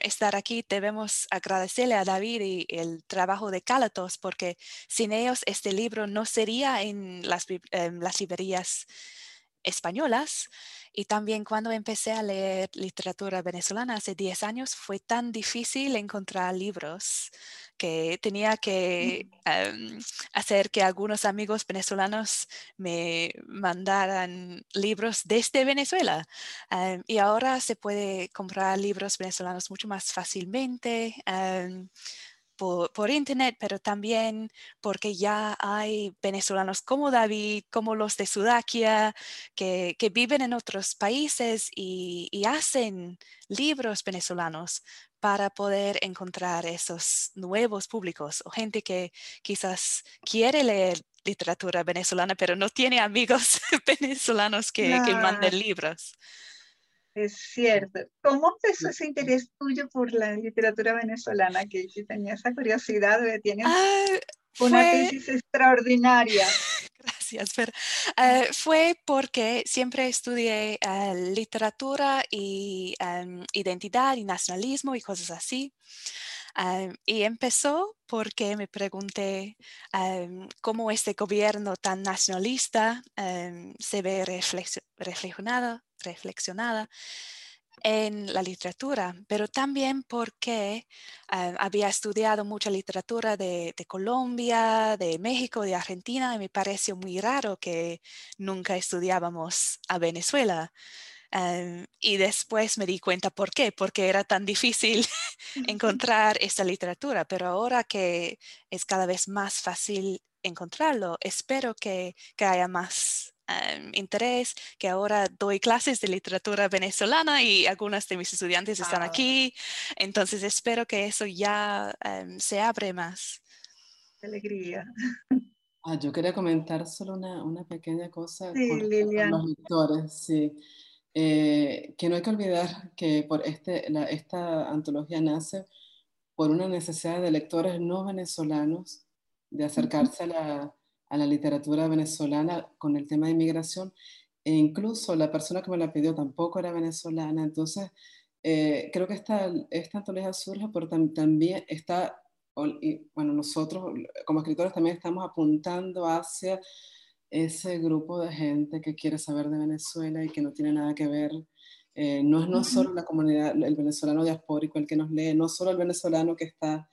estar aquí, debemos agradecerle a David y el trabajo de Calatos, porque sin ellos este libro no sería en las, las librerías españolas. Y también cuando empecé a leer literatura venezolana hace 10 años, fue tan difícil encontrar libros que tenía que em, hacer que algunos amigos venezolanos me mandaran libros desde Venezuela. Em, y ahora se puede comprar libros venezolanos mucho más fácilmente. Em, por, internet, pero también porque ya hay venezolanos como David, como los de Sudakia, que, viven en otros países y, hacen libros venezolanos para poder encontrar esos nuevos públicos o gente que quizás quiere leer literatura venezolana, pero no tiene amigos venezolanos que, que manden libros. Es cierto. ¿Cómo empezó ese interés tuyo por la literatura venezolana? Que, tenía esa curiosidad, tienes ah, una tesis extraordinaria. Gracias, pero eh, fue porque siempre estudié eh, literatura y em, identidad y nacionalismo y cosas así. Em, y empezó porque me pregunté em, cómo este gobierno tan nacionalista se ve reflexionado reflexionada en la literatura, pero también porque ah, había estudiado mucha literatura de, Colombia, de México, de Argentina, y me pareció muy raro que nunca estudiábamos a Venezuela. Ah, y después me di cuenta por qué, porque era tan difícil encontrar esta literatura, pero ahora que es cada vez más fácil encontrarlo, espero que, que haya más Em, interés, que ahora doy clases de literatura venezolana y algunas de mis estudiantes están ah. aquí. Entonces espero que eso ya em, se abre más. Alegría. Ah, yo quería comentar solo una, una pequeña cosa con, los lectores, sí. Eh, que no hay que olvidar que por este, la, esta antología nace por una necesidad de lectores no venezolanos de acercarse a la, a la literatura venezolana con el tema de inmigración. E incluso la persona que me la pidió tampoco era venezolana. Entonces, eh, creo que esta, esta antología surge porque también está, y, bueno, nosotros como escritores también estamos apuntando hacia ese grupo de gente que quiere saber de Venezuela y que no tiene nada que ver. Eh, no es no solo la comunidad, el venezolano diaspórico el que nos lee, no solo el venezolano que está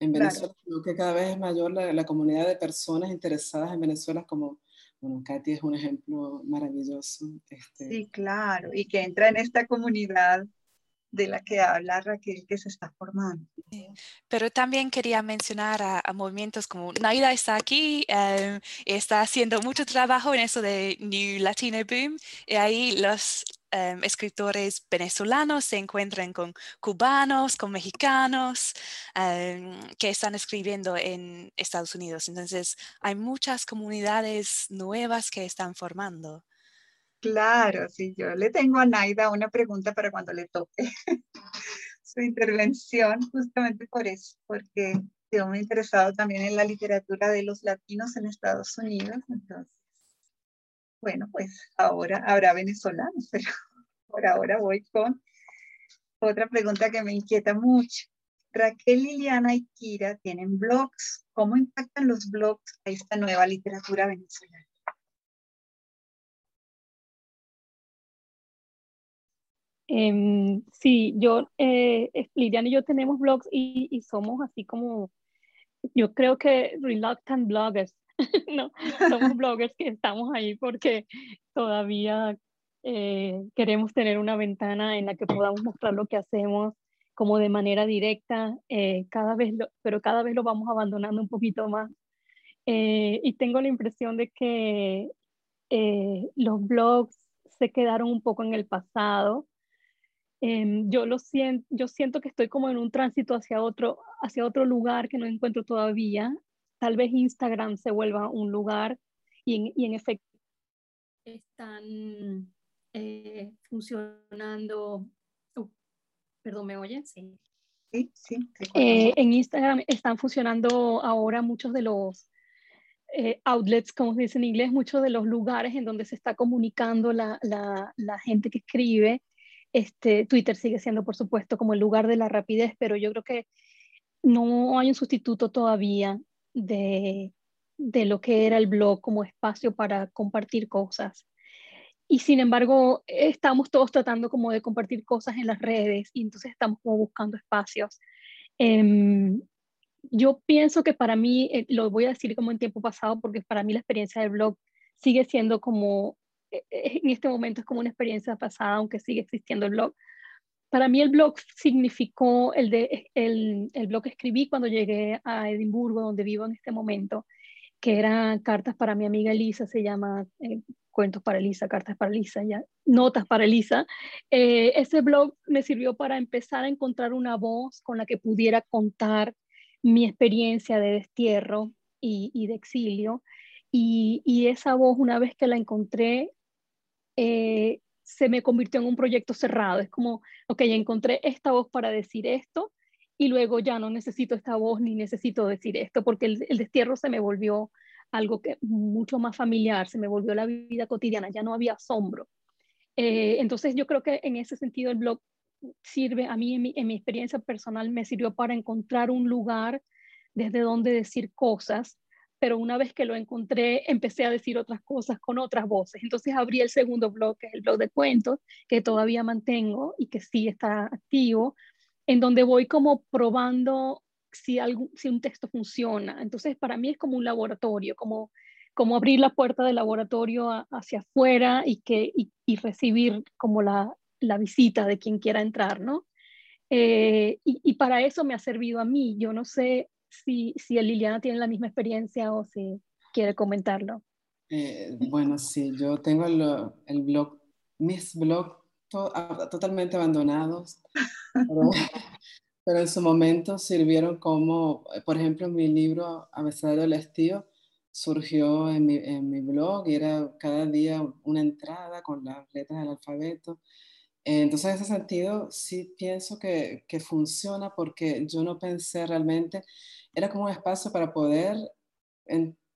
en Venezuela, creo que cada vez es mayor la, comunidad de personas interesadas en Venezuela, como, bueno, Katy es un ejemplo maravilloso. Este. Sí, claro, y que entra en esta comunidad de la que habla Raquel que se está formando. Pero también quería mencionar a, movimientos como Naida está aquí, eh, está haciendo mucho trabajo en eso de New Latino Boom, y ahí los Em, escritores venezolanos se encuentran con cubanos, con mexicanos em, que están escribiendo en Estados Unidos. Entonces, hay muchas comunidades nuevas que están formando. Claro, sí, yo le tengo a Naida una pregunta para cuando le toque su intervención, justamente por eso, porque yo me he interesado también en la literatura de los latinos en Estados Unidos, entonces bueno, pues ahora habrá venezolanos, pero por ahora voy con otra pregunta que me inquieta mucho. Raquel, Liliana y Kira tienen blogs. ¿Cómo impactan los blogs a esta nueva literatura venezolana? Em, sí, yo, eh, Liliana y yo tenemos blogs y, y, somos así como, yo creo que reluctant bloggers, no, somos bloggers que estamos ahí porque todavía eh, queremos tener una ventana en la que podamos mostrar lo que hacemos como de manera directa, eh, cada vez pero cada vez lo vamos abandonando un poquito más. Eh, y tengo la impresión de que los blogs se quedaron un poco en el pasado. Em, yo, lo siento, yo siento que estoy como en un tránsito hacia otro, hacia otro lugar que no encuentro todavía. Tal vez Instagram se vuelva un lugar y en, y en efecto están eh, funcionando. Uh, perdón, ¿me oyen? Sí. Sí, sí. Eh, en Instagram están funcionando ahora muchos de los eh, outlets, como se dice en inglés, muchos de los lugares en donde se está comunicando la, la, la, gente que escribe. Este, Twitter sigue siendo, por supuesto, como el lugar de la rapidez, pero yo creo que no hay un sustituto todavía de, de lo que era el blog como espacio para compartir cosas. Y sin embargo, estamos todos tratando como de compartir cosas en las redes y entonces estamos como buscando espacios. Em, yo pienso que para mí, eh, lo voy a decir como en tiempo pasado, porque para mí la experiencia del blog sigue siendo como, eh, eh, en este momento es como una experiencia pasada, aunque sigue existiendo el blog. Para mí el blog significó el, el, el blog que escribí cuando llegué a Edimburgo, donde vivo en este momento, que eran cartas para mi amiga Elisa, se llama Cuentos para Elisa, Cartas para Elisa, ya, Notas para Elisa. ese blog me sirvió para empezar a encontrar una voz con la que pudiera contar mi experiencia de destierro y, de exilio. Y, esa voz, una vez que la encontré, eh, se me convirtió en un proyecto cerrado. Es como, ok, encontré esta voz para decir esto y luego ya no necesito esta voz ni necesito decir esto, porque el, destierro se me volvió algo que mucho más familiar, se me volvió la vida cotidiana, ya no había asombro. Eh, entonces yo creo que en ese sentido el blog sirve, a mí en mi, experiencia personal me sirvió para encontrar un lugar desde donde decir cosas, pero una vez que lo encontré empecé a decir otras cosas con otras voces. Entonces abrí el segundo blog, que es el blog de cuentos, que todavía mantengo y que sí está activo, en donde voy como probando si, algún, si un texto funciona. Entonces para mí es como un laboratorio, como, como abrir la puerta del laboratorio hacia afuera y, que, y recibir como la, la visita de quien quiera entrar, ¿no? Eh, y, para eso me ha servido a mí. Yo no sé si, si Liliana tiene la misma experiencia o si quiere comentarlo. Eh, bueno, sí, yo tengo el, el blog, mis blogs ah, totalmente abandonados, pero, en su momento sirvieron como, por ejemplo, mi libro Abecedario del Estío surgió en mi, en mi blog y era cada día una entrada con las letras del alfabeto. Entonces, en ese sentido, sí pienso que, que, funciona porque yo no pensé realmente, era como un espacio para poder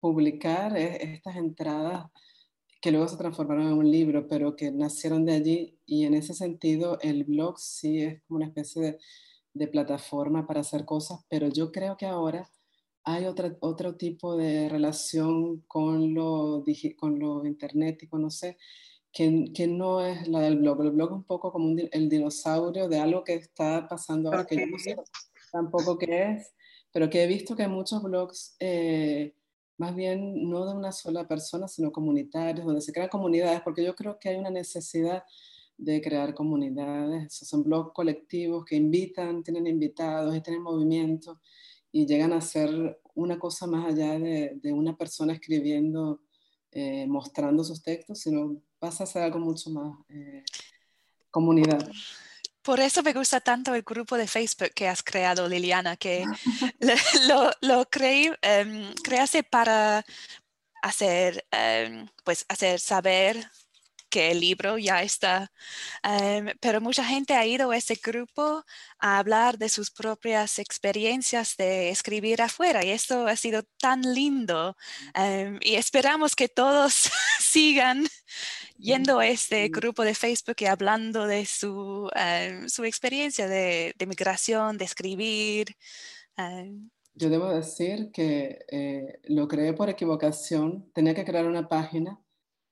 publicar e, estas entradas que luego se transformaron en un libro, pero que nacieron de allí. Y en ese sentido el blog sí es como una especie de, de plataforma para hacer cosas, pero yo creo que ahora hay otra, otro tipo de relación con lo, con lo internet y no sé, que, que, no es la del blog. El blog es un poco como el dinosaurio de algo que está pasando ahora, que yo no sé tampoco qué es, pero que he visto que hay muchos blogs, eh, más bien no de una sola persona, sino comunitarios, donde se crean comunidades, porque yo creo que hay una necesidad de crear comunidades. son blogs colectivos que invitan, tienen invitados y tienen movimientos y llegan a ser una cosa más allá de, de una persona escribiendo, eh, mostrando sus textos, sino pasa a ser algo mucho más eh, comunidad. Por eso me gusta tanto el grupo de Facebook que has creado, Liliana, que lo, lo creé, em, creaste para hacer, em, pues, hacer saber que el libro ya está, em, pero mucha gente ha ido a ese grupo a hablar de sus propias experiencias de escribir afuera y esto ha sido tan lindo em, y esperamos que todos sigan yendo a este grupo de Facebook y hablando de su, em, su experiencia de, de, migración, de escribir. Yo debo decir que eh, lo creé por equivocación, tenía que crear una página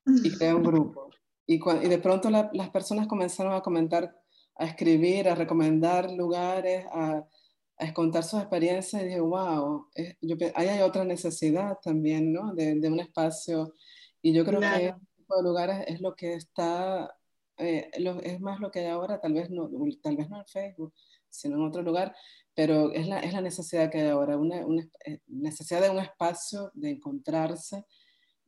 y crear un grupo. Y, de pronto las personas comenzaron a comentar, a escribir, a recomendar lugares, a, a contar sus experiencias y dije, wow, yo, ahí hay otra necesidad también, ¿no? De, de un espacio. Y yo creo que este tipo de lugares es lo que está, eh, es más lo que hay ahora, tal vez no, tal vez no en Facebook, sino en otro lugar, pero es la, es la necesidad que hay ahora, una, una eh, necesidad de un espacio de encontrarse,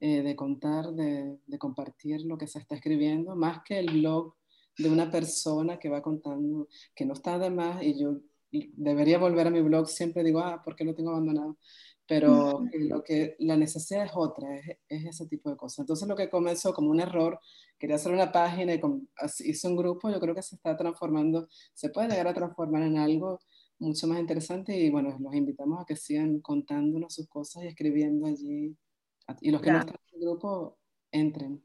eh, de contar, de, de, compartir lo que se está escribiendo, más que el blog de una persona que va contando, que no está de más, y yo debería volver a mi blog, siempre digo, ah, ¿por qué lo tengo abandonado? Pero lo que, la necesidad es otra, es, es, ese tipo de cosas. Entonces lo que comenzó como un error, quería hacer una página y hice un grupo, yo creo que se está transformando, se puede llegar a transformar en algo mucho más interesante y bueno, los invitamos a que sigan contándonos sus cosas y escribiendo allí. Y los que no están en el grupo, entren.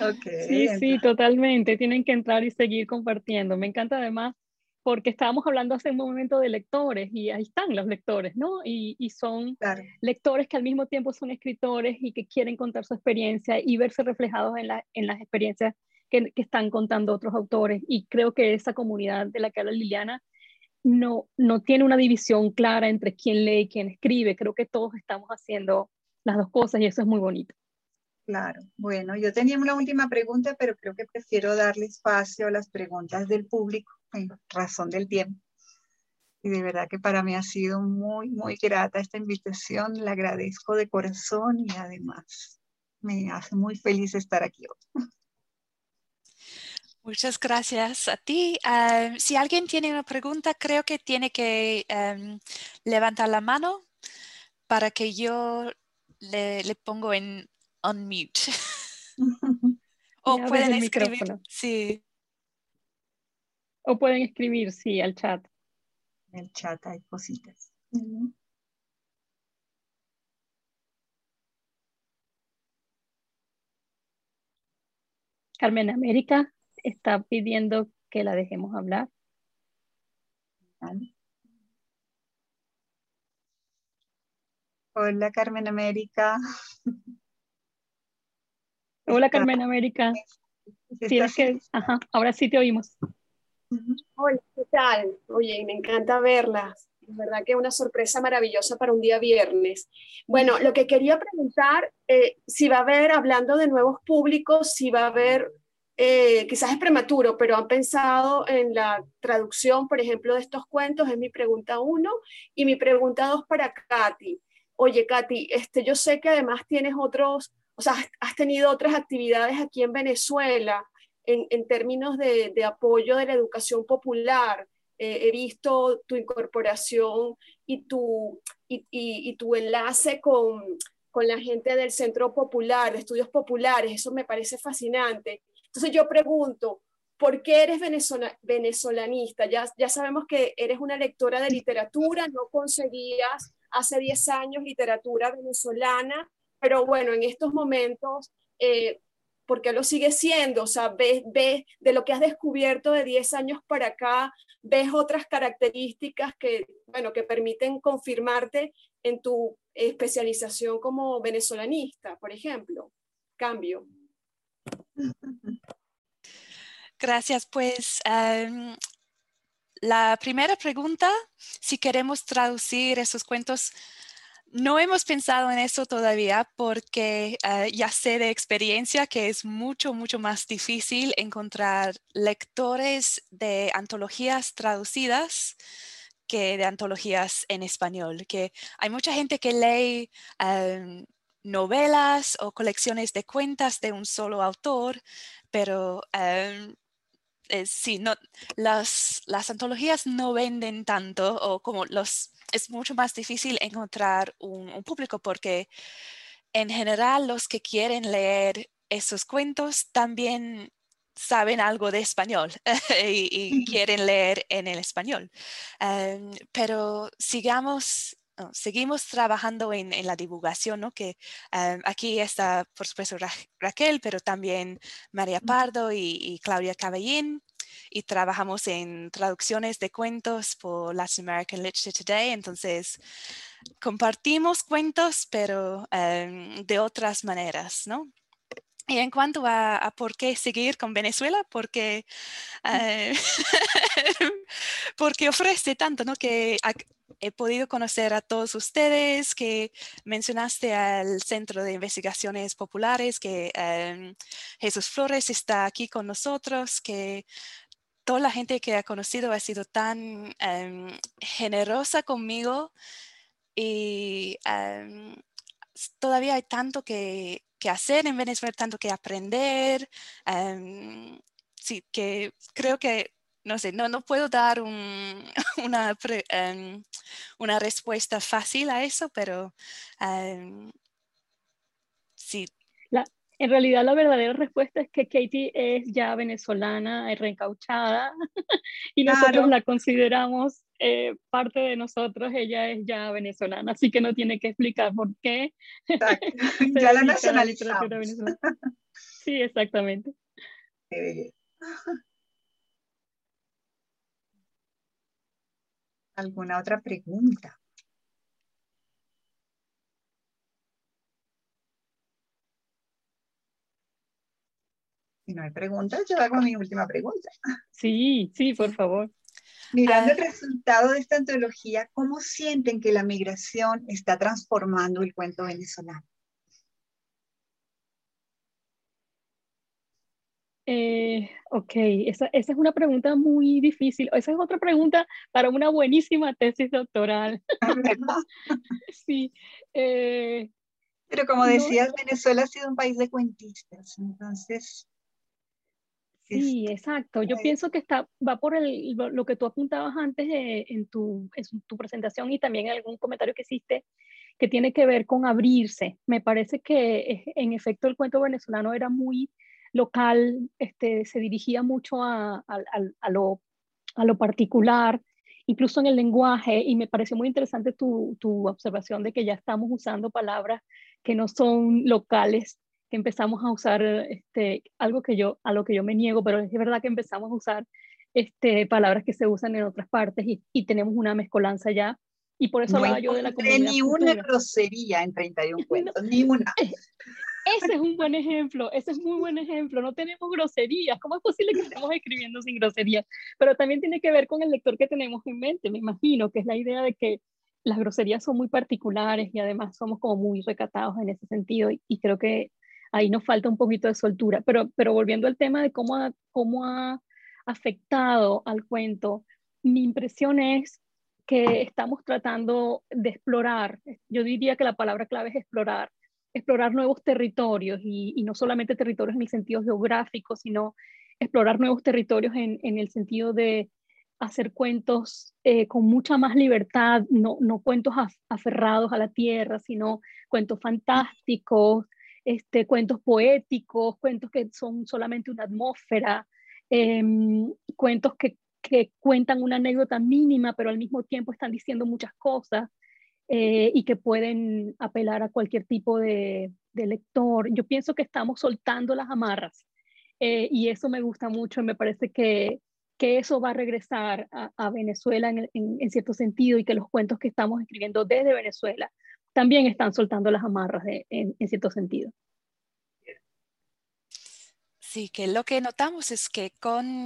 Okay, sí, sí, totalmente. Tienen que entrar y seguir compartiendo. Me encanta además porque estábamos hablando hace un momento de lectores y ahí están los lectores, ¿no? Y, y son lectores que al mismo tiempo son escritores y que quieren contar su experiencia y verse reflejados en, la, en las experiencias que, que, están contando otros autores. Y creo que esa comunidad de la que habla Liliana no, no tiene una división clara entre quién lee y quién escribe. Creo que todos estamos haciendo las dos cosas y eso es muy bonito. Claro, bueno, yo tenía una última pregunta, pero creo que prefiero darle espacio a las preguntas del público en razón del tiempo. Y de verdad que para mí ha sido muy, muy grata esta invitación. La agradezco de corazón y además me hace muy feliz estar aquí hoy. Muchas gracias a ti. Uh, si alguien tiene una pregunta, creo que tiene que um, levantar la mano para que yo le, le pongo en unmute. o pueden escribir. Sí. O pueden escribir, sí, al chat. En el chat hay cositas. Carmen América está pidiendo que la dejemos hablar. Hola Carmen América. Hola Carmen América. Tienes que, ajá, ahora sí te oímos. Hola, ¿qué tal? Oye, me encanta verlas. Es verdad que es una sorpresa maravillosa para un día viernes. Bueno, lo que quería preguntar, eh, si va a haber, hablando de nuevos públicos, si va a haber eh, quizás es prematuro, pero han pensado en la traducción, por ejemplo, de estos cuentos, es mi pregunta uno. Y mi pregunta dos para Katy. Oye, Katy, este, yo sé que además tienes otros, o sea, has tenido otras actividades aquí en Venezuela en, términos de, apoyo de la educación popular. Eh, he visto tu incorporación y tu, y, tu enlace con, con la gente del Centro Popular, de Estudios Populares, eso me parece fascinante. Entonces yo pregunto, ¿por qué eres venezolanista? Ya, ya sabemos que eres una lectora de literatura, no conseguías hace 10 años literatura venezolana, pero bueno, en estos momentos, eh, ¿por qué lo sigues siendo? O sea, ves, ves de lo que has descubierto de 10 años para acá, ves otras características que, bueno, que permiten confirmarte en tu especialización como venezolanista, por ejemplo. Cambio. Gracias. Pues um, la primera pregunta, si queremos traducir esos cuentos, no hemos pensado en eso todavía porque uh, ya sé de experiencia que es mucho, mucho más difícil encontrar lectores de antologías traducidas que de antologías en español, que hay mucha gente que lee um, novelas o colecciones de cuentas de un solo autor, pero um, eh, sí, no, las, las antologías no venden tanto o como los, es mucho más difícil encontrar un, un público porque en general los que quieren leer esos cuentos también saben algo de español y, y, quieren leer en el español. Um, pero sigamos seguimos trabajando en, en, la divulgación, ¿no? que um, aquí está, por supuesto, Ra Raquel, pero también María Pardo y, y, Claudia Caballín, y trabajamos en traducciones de cuentos por Latin American Literature Today, entonces compartimos cuentos, pero um, de otras maneras, ¿no? Y en cuanto a, a, por qué seguir con Venezuela, porque, uh, porque ofrece tanto, ¿no? Que he podido conocer a todos ustedes, que mencionaste al Centro de Investigaciones Populares, que um, Jesús Flores está aquí con nosotros, que toda la gente que ha conocido ha sido tan em, generosa conmigo y em, todavía hay tanto que, hacer en Venezuela, tanto que aprender. Em, sí, que creo que, no sé, no, no puedo dar una, una respuesta fácil a eso, pero sí, en realidad la verdadera respuesta es que Katie es ya venezolana, es reencauchada y nosotros la consideramos eh, parte de nosotros, ella es ya venezolana, así que no tiene que explicar por qué. ya la nacionalizamos. Sí, exactamente. ¿Alguna otra pregunta? Si no hay preguntas, yo hago mi última pregunta. Sí, sí, por favor. Mirando el ah. resultado de esta antología, ¿cómo sienten que la migración está transformando el cuento venezolano? Eh, ok, esa, esa, es una pregunta muy difícil. Esa es otra pregunta para una buenísima tesis doctoral. sí. Eh, Pero como decías, Venezuela ha sido un país de cuentistas, entonces Sí, exacto. Yo pienso que está, va por el, lo que tú apuntabas antes en, tu, en tu presentación y también en algún comentario que hiciste, que tiene que ver con abrirse. Me parece que en efecto el cuento venezolano era muy local, este, se dirigía mucho a, a, lo, a lo particular, incluso en el lenguaje, y me pareció muy interesante tu, tu observación de que ya estamos usando palabras que no son locales que empezamos a usar este, algo que yo, a lo que yo me niego, pero es verdad que empezamos a usar este, palabras que se usan en otras partes y, y tenemos una mezcolanza ya. Y por eso hablaba yo de la comunidad. Ni una grosería en 31 cuentos, ni una. Ese es un buen ejemplo, ese es muy buen ejemplo. No tenemos groserías. ¿Cómo es posible que estemos escribiendo sin groserías? Pero también tiene que ver con el lector que tenemos en mente, me imagino, que es la idea de que las groserías son muy particulares y además somos como muy recatados en ese sentido. y creo que ahí nos falta un poquito de soltura. Pero, pero volviendo al tema de cómo ha, cómo ha afectado al cuento, mi impresión es que estamos tratando de explorar, yo diría que la palabra clave es explorar, explorar nuevos territorios y, no solamente territorios en el sentido geográfico, sino explorar nuevos territorios en, en el sentido de hacer cuentos eh, con mucha más libertad, no, no cuentos aferrados a la tierra, sino cuentos fantásticos, este, cuentos poéticos, cuentos que son solamente una atmósfera, em, cuentos que, que, cuentan una anécdota mínima, pero al mismo tiempo están diciendo muchas cosas eh, y que pueden apelar a cualquier tipo de, de, lector. Yo pienso que estamos soltando las amarras eh, y eso me gusta mucho y me parece que, que eso va a regresar a, a Venezuela en, en, cierto sentido y que los cuentos que estamos escribiendo desde Venezuela también están soltando las amarras en, cierto sentido. Sí, que lo que notamos es que con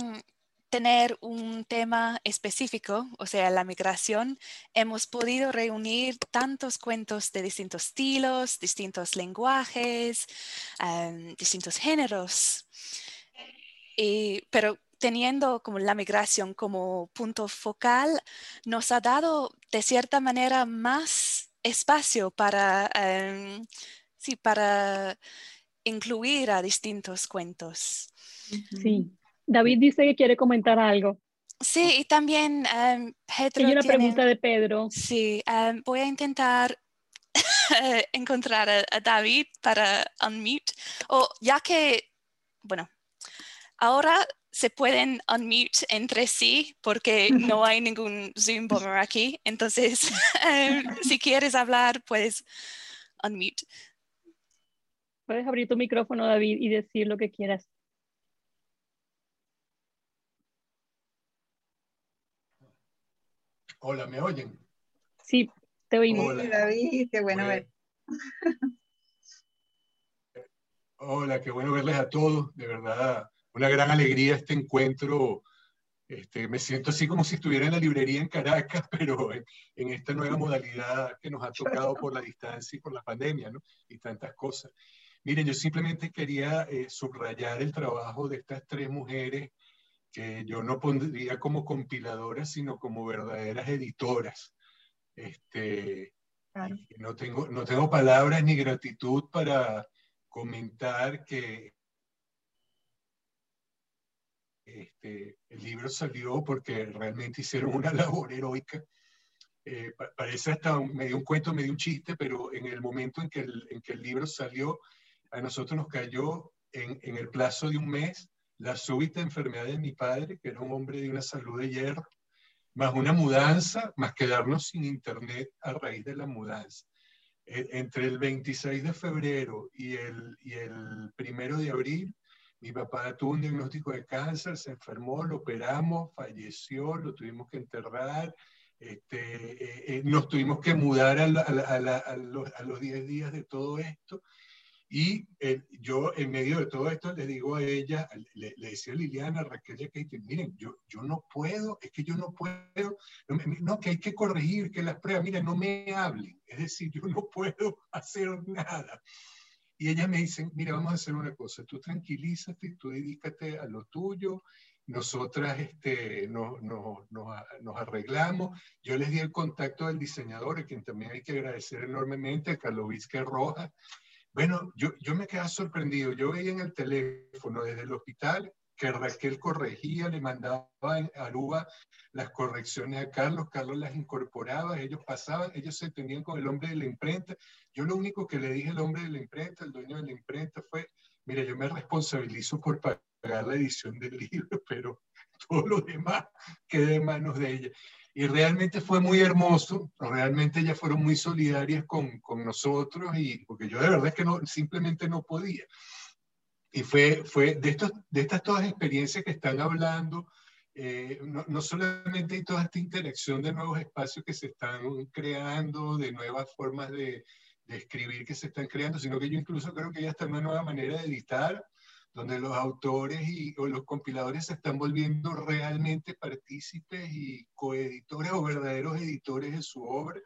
tener un tema específico, o sea, la migración, hemos podido reunir tantos cuentos de distintos estilos, distintos lenguajes, distintos géneros. pero teniendo como la migración como punto focal, nos ha dado de cierta manera más espacio para, em, sí, para incluir a distintos cuentos. Sí. David dice que quiere comentar algo. Sí, y también um, Pedro. Hay una pregunta de Pedro. Sí, em, voy a intentar encontrar a, David para unmute. O ya que, bueno, ahora se pueden unmute entre sí porque no hay ningún Zoom bomber aquí. Entonces, em, si quieres hablar, puedes unmute. Puedes abrir tu micrófono, David, y decir lo que quieras. Hola, ¿me oyen? Sí, te oímos. Hola, David, qué bueno ver. Hola, qué bueno verles a todos, de verdad una gran alegría este encuentro. Este, me siento así como si estuviera en la librería en Caracas, pero en, esta nueva modalidad que nos ha tocado por la distancia y por la pandemia, ¿no? Y tantas cosas. Miren, yo simplemente quería eh, subrayar el trabajo de estas tres mujeres que yo no pondría como compiladoras, sino como verdaderas editoras. Este, no, tengo, no tengo palabras ni gratitud para comentar que este, el libro salió porque realmente hicieron una labor heroica. Eh, parece hasta medio un cuento, medio un chiste, pero en el momento en que el, en que el libro salió, a nosotros nos cayó en, en, el plazo de un mes la súbita enfermedad de mi padre, que era un hombre de una salud de hierro, más una mudanza, más quedarnos sin internet a raíz de la mudanza. E, entre el 26 de febrero y el, y el primero de abril, mi papá tuvo un diagnóstico de cáncer, se enfermó, lo operamos, falleció, lo tuvimos que enterrar, este, eh, eh, nos tuvimos que mudar a, a, los 10 días de todo esto. Y eh, yo en medio de todo esto le digo a ella, le, decía a Liliana, a Raquel y a Katie, miren, yo, yo no puedo, es que yo no puedo, no, que hay que corregir, que las pruebas, miren, no me hablen, es decir, yo no puedo hacer nada. Y ellas me dicen, mira, vamos a hacer una cosa, tú tranquilízate, tú dedícate a lo tuyo, nosotras este, no, no, nos arreglamos. Yo les di el contacto del diseñador, a quien también hay que agradecer enormemente, a Carlos Vizque Rojas. Bueno, yo, yo me quedaba sorprendido. Yo veía en el teléfono desde el hospital que Raquel corregía, le mandaba en Aruba las correcciones a Carlos, Carlos las incorporaba, ellos pasaban, ellos se entendían con el hombre de la imprenta. Yo lo único que le dije al hombre de la imprenta, el dueño de la imprenta, fue, mira, yo me responsabilizo por pagar la edición del libro, pero todo lo demás queda en manos de ella. Y realmente fue muy hermoso, realmente ellas fueron muy solidarias con, con nosotros, y, porque yo de verdad es que no, simplemente no podía. Y fue, fue de, estos, de estas todas experiencias que están hablando, eh, no, no, solamente hay toda esta interacción de nuevos espacios que se están creando, de nuevas formas de, de escribir que se están creando, sino que yo incluso creo que hay hasta una nueva manera de editar, donde los autores y, o los compiladores se están volviendo realmente partícipes y coeditores o verdaderos editores de su obra.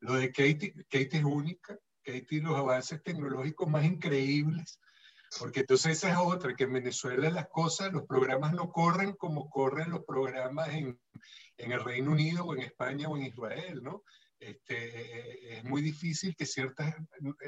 Lo de Katie, Katie es única, Katie los avances tecnológicos más increíbles porque entonces esa es otra, que en Venezuela las cosas, los programas no corren como corren los programas en, en el Reino Unido o en España o en Israel, ¿no? Este, eh, es muy difícil que ciertas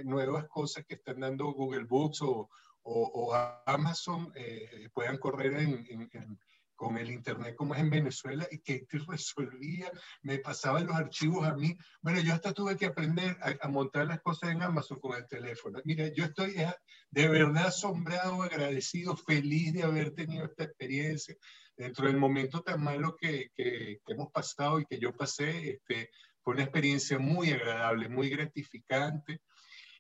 nuevas cosas que están dando Google Books o, o, o Amazon eh, puedan correr en, en, con el Internet como es en Venezuela y que resolvía, me pasaban los archivos a mí. Bueno, yo hasta tuve que aprender a, montar las cosas en Amazon con el teléfono. Mira, yo estoy de verdad asombrado, agradecido, feliz de haber tenido esta experiencia dentro del momento tan malo que, que, hemos pasado y que yo pasé. Este, fue una experiencia muy agradable, muy gratificante.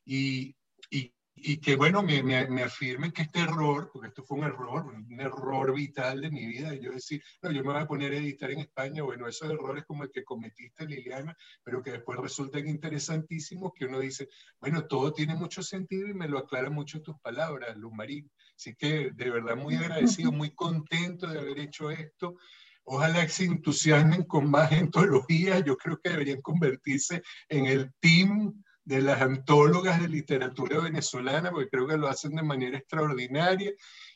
Y, y y que bueno, me, me, me, afirmen que este error, porque esto fue un error, un error vital de mi vida, y yo decir, no, yo me voy a poner a editar en España, bueno, esos errores como el que cometiste, Liliana, pero que después resultan interesantísimos, que uno dice, bueno, todo tiene mucho sentido y me lo aclara mucho tus palabras, Luz Marín. Así que de verdad muy agradecido, muy contento de haber hecho esto. Ojalá se entusiasmen con más entología. Yo creo que deberían convertirse en el team de las antólogas de literatura venezolana, porque creo que lo hacen de manera extraordinaria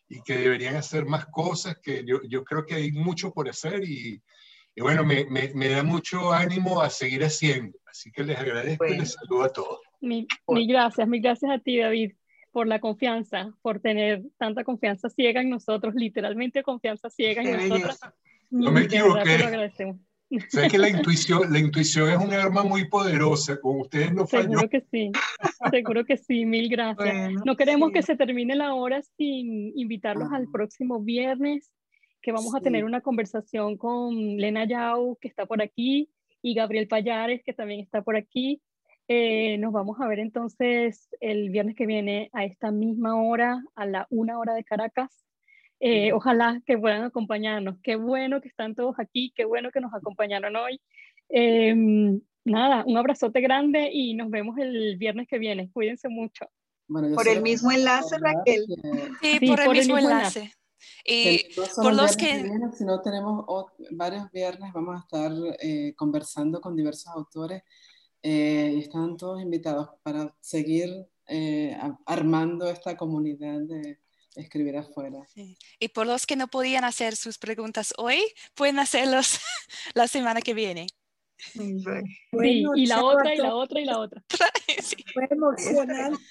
y que deberían hacer más cosas, que yo, yo creo que hay mucho por hacer y, y bueno, me, me, me, da mucho ánimo a seguir haciendo. Así que les agradezco y les saludo a todos. Mil, mil gracias, mil gracias a ti, David, por la confianza, por tener tanta confianza ciega en nosotros, literalmente confianza ciega en nosotros. No me equivoqué. Sabes que la intuición, la intuición es un arma muy poderosa, con ustedes no falló. Seguro que sí, seguro que sí, mil gracias. no queremos que se termine la hora sin invitarlos al próximo viernes, que vamos a tener una conversación con Lena Yao, que está por aquí, y Gabriel Payares, que también está por aquí. Eh, nos vamos a ver entonces el viernes que viene a esta misma hora, a la una hora de Caracas. Eh, ojalá que puedan acompañarnos. Qué bueno que están todos aquí, qué bueno que nos acompañaron hoy. Em, nada, un abrazote grande y nos vemos el viernes que viene. Cuídense mucho. por el mismo enlace, Raquel. Sí, por, el, mismo, enlace. Y por los que... si no tenemos varios viernes, vamos a estar eh, conversando con diversos autores eh, y están todos invitados para seguir armando esta comunidad de escribir afuera. Y por los que no podían hacer sus preguntas hoy, pueden hacerlos la semana que viene. y la otra, y la otra, y la otra. Fue emocionante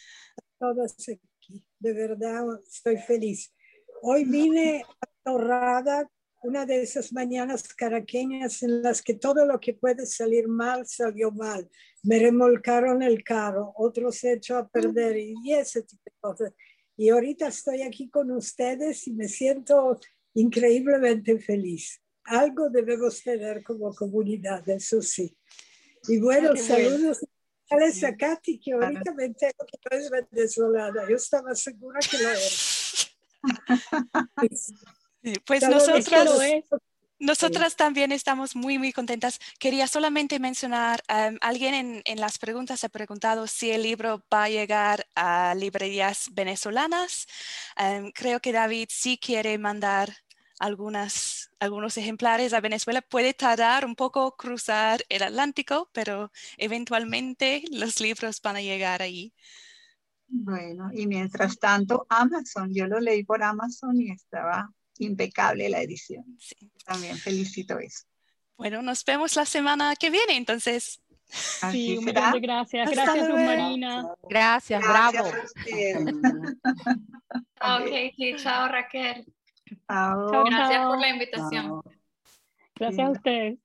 todos aquí. De verdad, estoy feliz. Hoy vine atorrada una de esas mañanas caraqueñas en las que todo lo que puede salir mal salió mal. Me remolcaron el carro, otros se echó a perder y ese tipo de cosas. Y ahorita estoy aquí con ustedes y me siento increíblemente feliz. Algo debemos tener como comunidad, eso sí. Y bueno, saludos a Katy, que ahorita me entero que no es venezolana. Yo estaba segura que lo era. Pues nosotros, nosotras también estamos muy, muy contentas. Quería solamente mencionar, um, alguien en, en, las preguntas ha preguntado si el libro va a llegar a librerías venezolanas. Um, creo que David sí quiere mandar algunas, algunos ejemplares a Venezuela. Puede tardar un poco cruzar el Atlántico, pero eventualmente los libros van a llegar ahí. Bueno, y mientras tanto, Amazon, yo lo leí por Amazon y estaba impecable la edición. Sí. También felicito eso. Bueno, nos vemos la semana que viene, entonces. sí, muchas gracias. Gracias, Marina. Gracias, bravo. ok, chao Raquel. Chao. Gracias por la invitación. Gracias a ustedes.